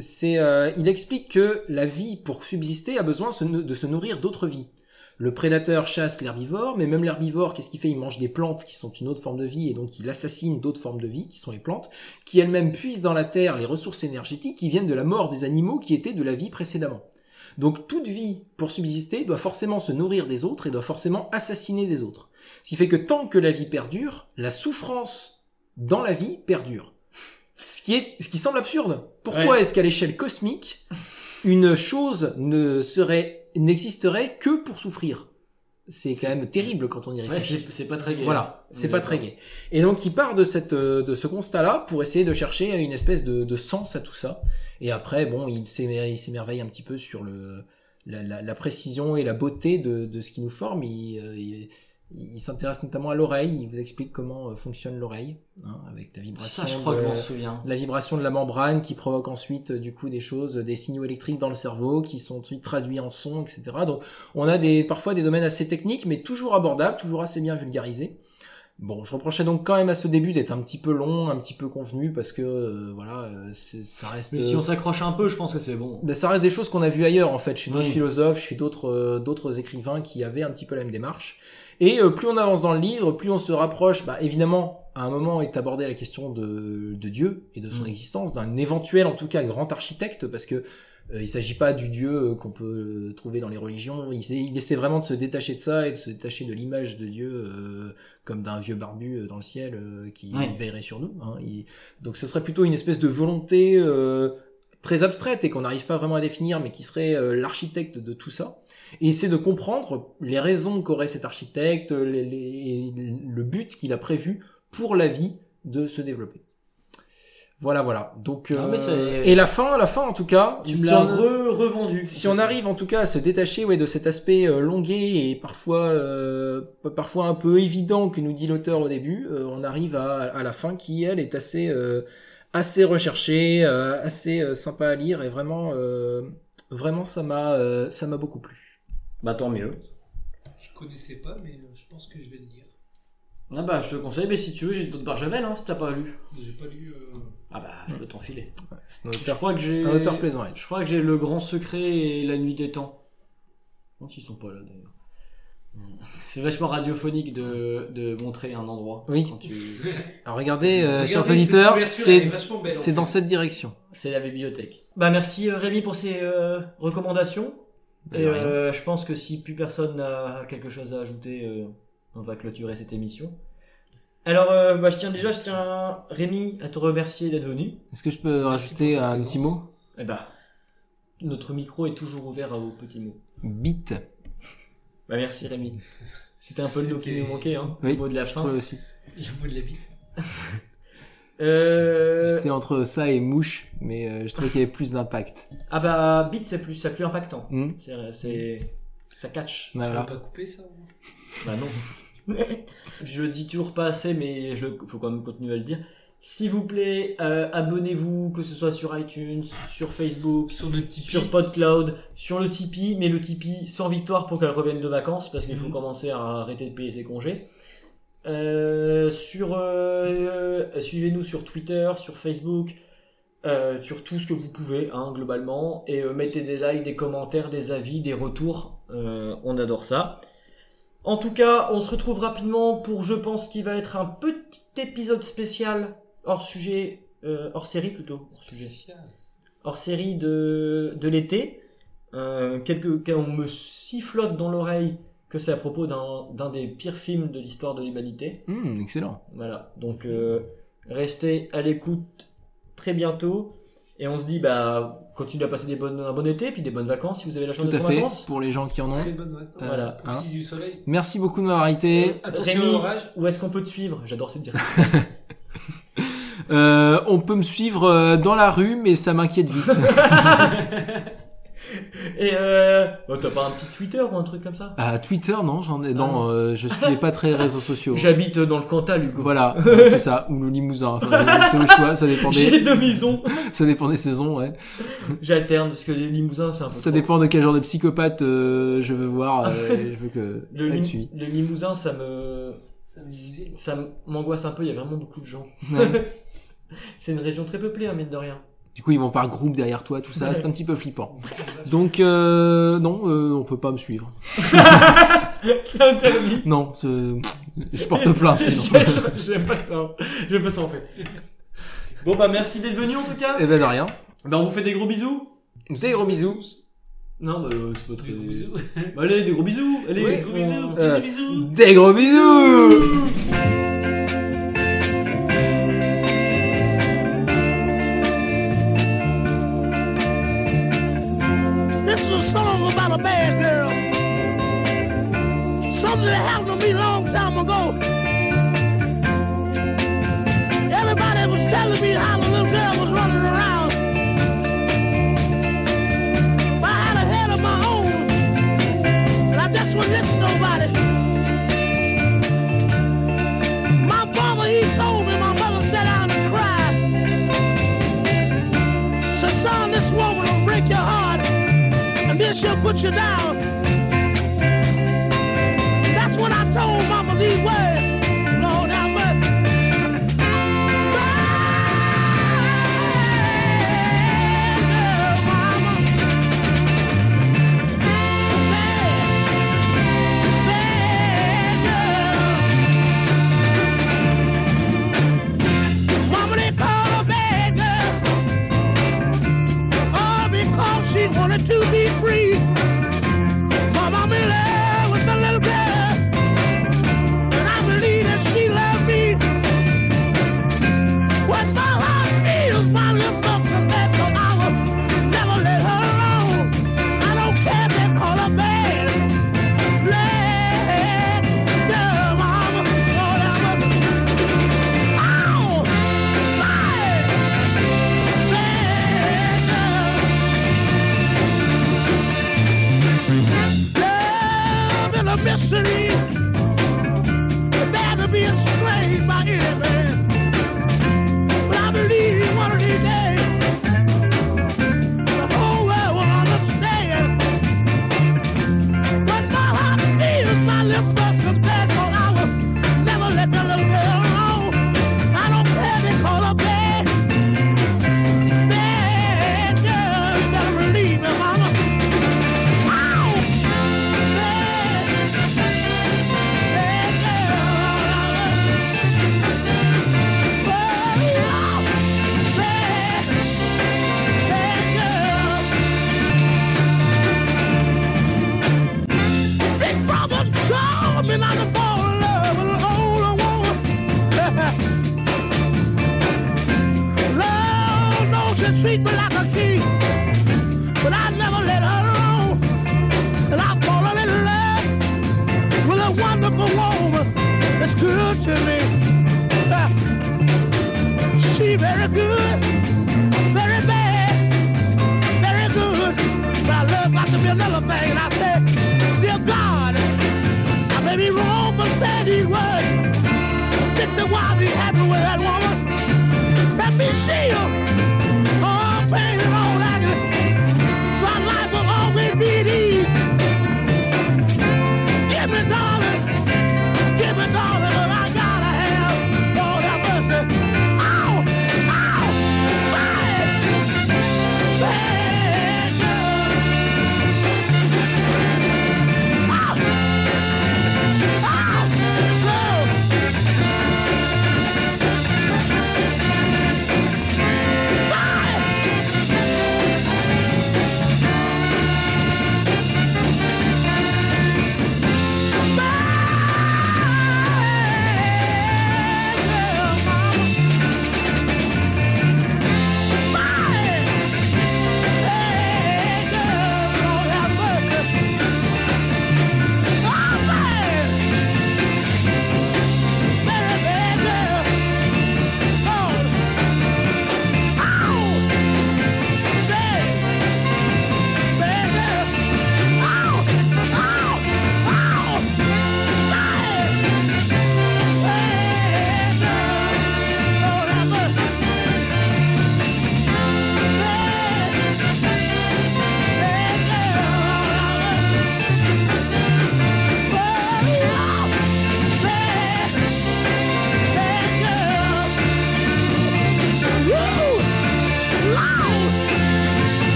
c'est, euh, il explique que la vie, pour subsister, a besoin de se nourrir d'autres vies. Le prédateur chasse l'herbivore, mais même l'herbivore, qu'est-ce qu'il fait? Il mange des plantes qui sont une autre forme de vie, et donc il assassine d'autres formes de vie, qui sont les plantes, qui elles-mêmes puisent dans la terre les ressources énergétiques qui viennent de la mort des animaux qui étaient de la vie précédemment. Donc toute vie, pour subsister, doit forcément se nourrir des autres et doit forcément assassiner des autres. Ce qui fait que tant que la vie perdure, la souffrance dans la vie perdure. Ce qui est, ce qui semble absurde. Pourquoi Ouais. est-ce qu'à l'échelle cosmique, une chose ne serait, n'existerait que pour souffrir? C'est quand même terrible quand on y réfléchit. c'est c'est pas très gai. Voilà, c'est est pas très gai. Et donc il part de cette euh, de ce constat-là pour essayer de chercher une espèce de, de sens à tout ça. Et après, bon, il s'émer- il s'émerveille un petit peu sur le la, la, la précision et la beauté de, de ce qui nous forme. Il, euh, il, il s'intéresse notamment à l'oreille. Il vous explique comment euh, fonctionne l'oreille, hein, avec la vibration. Ça, je crois de- que je m'en souviens. la vibration de la membrane qui provoque ensuite euh, du coup des choses, des signaux électriques dans le cerveau qui sont ensuite traduits en son, etc. Donc on a des parfois des domaines assez techniques, mais toujours abordables, toujours assez bien vulgarisés. Bon, je reprochais donc quand même à ce début d'être un petit peu long, un petit peu convenu, parce que euh, voilà, ça reste. Mais si on s'accroche un peu, je pense que c'est bon. ben, ça reste des choses qu'on a vues ailleurs en fait, chez d'autres Oui. philosophes, chez d'autres euh, d'autres écrivains qui avaient un petit peu la même démarche. Et euh, plus on avance dans le livre, plus on se rapproche, bah, évidemment, à un moment est abordée la question de, de Dieu et de son Mm. existence, d'un éventuel en tout cas grand architecte, parce que euh, il s'agit pas du Dieu euh, qu'on peut euh, trouver dans les religions. Il, essaie- il essaie vraiment de se détacher de ça et de se détacher de l'image de Dieu euh, comme d'un vieux barbu dans le ciel euh, qui Ouais. veillerait sur nous. hein. Il- Donc ce serait plutôt une espèce de volonté euh, très abstraite et qu'on n'arrive pas vraiment à définir, mais qui serait l'architecte de tout ça. Et essayer de comprendre les raisons qu'aurait cet architecte, les- les- le but qu'il a prévu pour la vie de se développer. Voilà, voilà. Donc, euh, et la fin, la fin en tout cas. Tu me si l'as on- re- revendu. si on arrive en tout cas à se détacher ouais, de cet aspect euh, longuet et parfois euh, parfois un peu évident que nous dit l'auteur au début, euh, on arrive à, à la fin qui elle est assez euh, assez recherchée, euh, assez sympa à lire et vraiment euh, vraiment ça m'a euh, ça m'a beaucoup plu. Bah tant mieux. Je connaissais pas, mais euh, je pense que je vais le lire. Ah bah je te conseille, mais si tu veux, j'ai d'autres Barjavel, hein, si t'as pas lu. J'ai pas lu. euh, Ah bah je peux t'enfiler. C'est un Je auteur, crois que j'ai. un auteur plaisant. elle. Je crois que j'ai le grand secret et la nuit des temps. Non, ils sont pas là d'ailleurs. C'est vachement radiophonique de, de montrer un endroit. Oui. quand tu- [LAUGHS] Alors regardez, euh, Regardez, chers cette auditeurs, couverture, elle est c'est vachement belle, en c'est dans cette direction. C'est la bibliothèque. Bah merci euh, Rémi pour ces euh, recommandations. Et euh, je pense que si plus personne n'a quelque chose à ajouter, euh, on va clôturer cette émission. Alors, euh, bah, je tiens déjà, je tiens Rémi à te remercier d'être venu. Est-ce que je peux rajouter un petit mot? Eh bah, notre micro est toujours ouvert à vos petits mots. Bit. Bah merci Rémi. C'était un peu le mot qui nous manquait, hein. Oui, le mot de la je fin. aussi. Je vous de la bite. [LAUGHS] Euh... J'étais entre ça et mouche, mais euh, je trouvais qu'il y avait plus d'impact. Ah bah, beat c'est plus, c'est plus impactant. Hmm. C'est, ça catch. Ouais, voilà. pas couper ça Bah non. [LAUGHS] je le dis toujours pas assez, mais je faut quand même continuer à le dire. S'il vous plaît, euh, abonnez-vous, que ce soit sur iTunes, sur Facebook, Sur notre Tipeee. sur PodCloud, sur le Tipeee, mais le Tipeee sans victoire pour qu'elle revienne de vacances, parce qu'il faut Mhm. commencer à arrêter de payer ses congés. Euh, sur, euh, suivez-nous sur Twitter, sur Facebook, euh, sur tout ce que vous pouvez, hein, globalement, et euh, mettez des likes, des commentaires, des avis, des retours. Euh, on adore ça. En tout cas, on se retrouve rapidement pour, je pense, qui va être un petit épisode spécial hors sujet, euh, hors série plutôt, hors sujet hors série de, de l'été. Euh, quelques, on me sifflote dans l'oreille que c'est à propos d'un des pires films de l'histoire de l'humanité. Hmm, excellent. Voilà, donc euh, restez à l'écoute très bientôt. Et on se dit, bah, continuez à passer des bonnes, un bon été, puis des bonnes vacances si vous avez la chance Tout à d'être en fait, vacances. pour les gens qui en ont. Très vacances. Euh, Voilà. hein. Du soleil. Merci beaucoup de m'avoir été. Attention Rémi, à où est-ce qu'on peut te suivre? J'adore cette dire. [LAUGHS] Euh, on peut me suivre euh, dans la rue, mais ça m'inquiète vite. [LAUGHS] Et euh, oh, t'as pas un petit Twitter ou un truc comme ça? À Twitter, non, j'en ai. Ah Non, non. euh, je suis pas très réseaux sociaux. J'habite dans le Cantal, Hugo. Voilà, ouais, c'est ça, ou le Limousin. Enfin, c'est au choix, ça dépend J'ai des, deux maisons. [LAUGHS] ça dépend des saisons, ouais. J'alterne parce que les limousins c'est un peu. Ça trop. dépend de quel genre de psychopathe euh, je veux voir. euh, [LAUGHS] je veux que Le, lim- suivi. le limousin, ça me, Ça m'angoisse un peu. Il y a vraiment beaucoup de gens. Ouais. [LAUGHS] c'est une région très peuplée, hein, mine de rien. Du coup, ils vont par groupe derrière toi, tout ça, Ouais. c'est un petit peu flippant. [LAUGHS] Donc, euh, non, euh, on peut pas me suivre. [LAUGHS] c'est interdit. Non, je porte plainte sinon. [LAUGHS] J'aime pas ça. J'aime pas ça en fait. Bon bah merci d'être venu en tout cas. Eh ben de rien. Bah on vous fait des gros bisous. Des gros bisous. Non bah euh, c'est pas très. Des gros bisous. Bah, allez des gros bisous. Allez Ouais. des gros bisous. Euh, bisous. Des gros bisous time ago. Everybody was telling me how the little girl was running around. But I had a head of my own. And I just wouldn't listen to nobody. My father, he told me, my mother sat down and cried. Said, son, this woman will break your heart and then she'll put you down.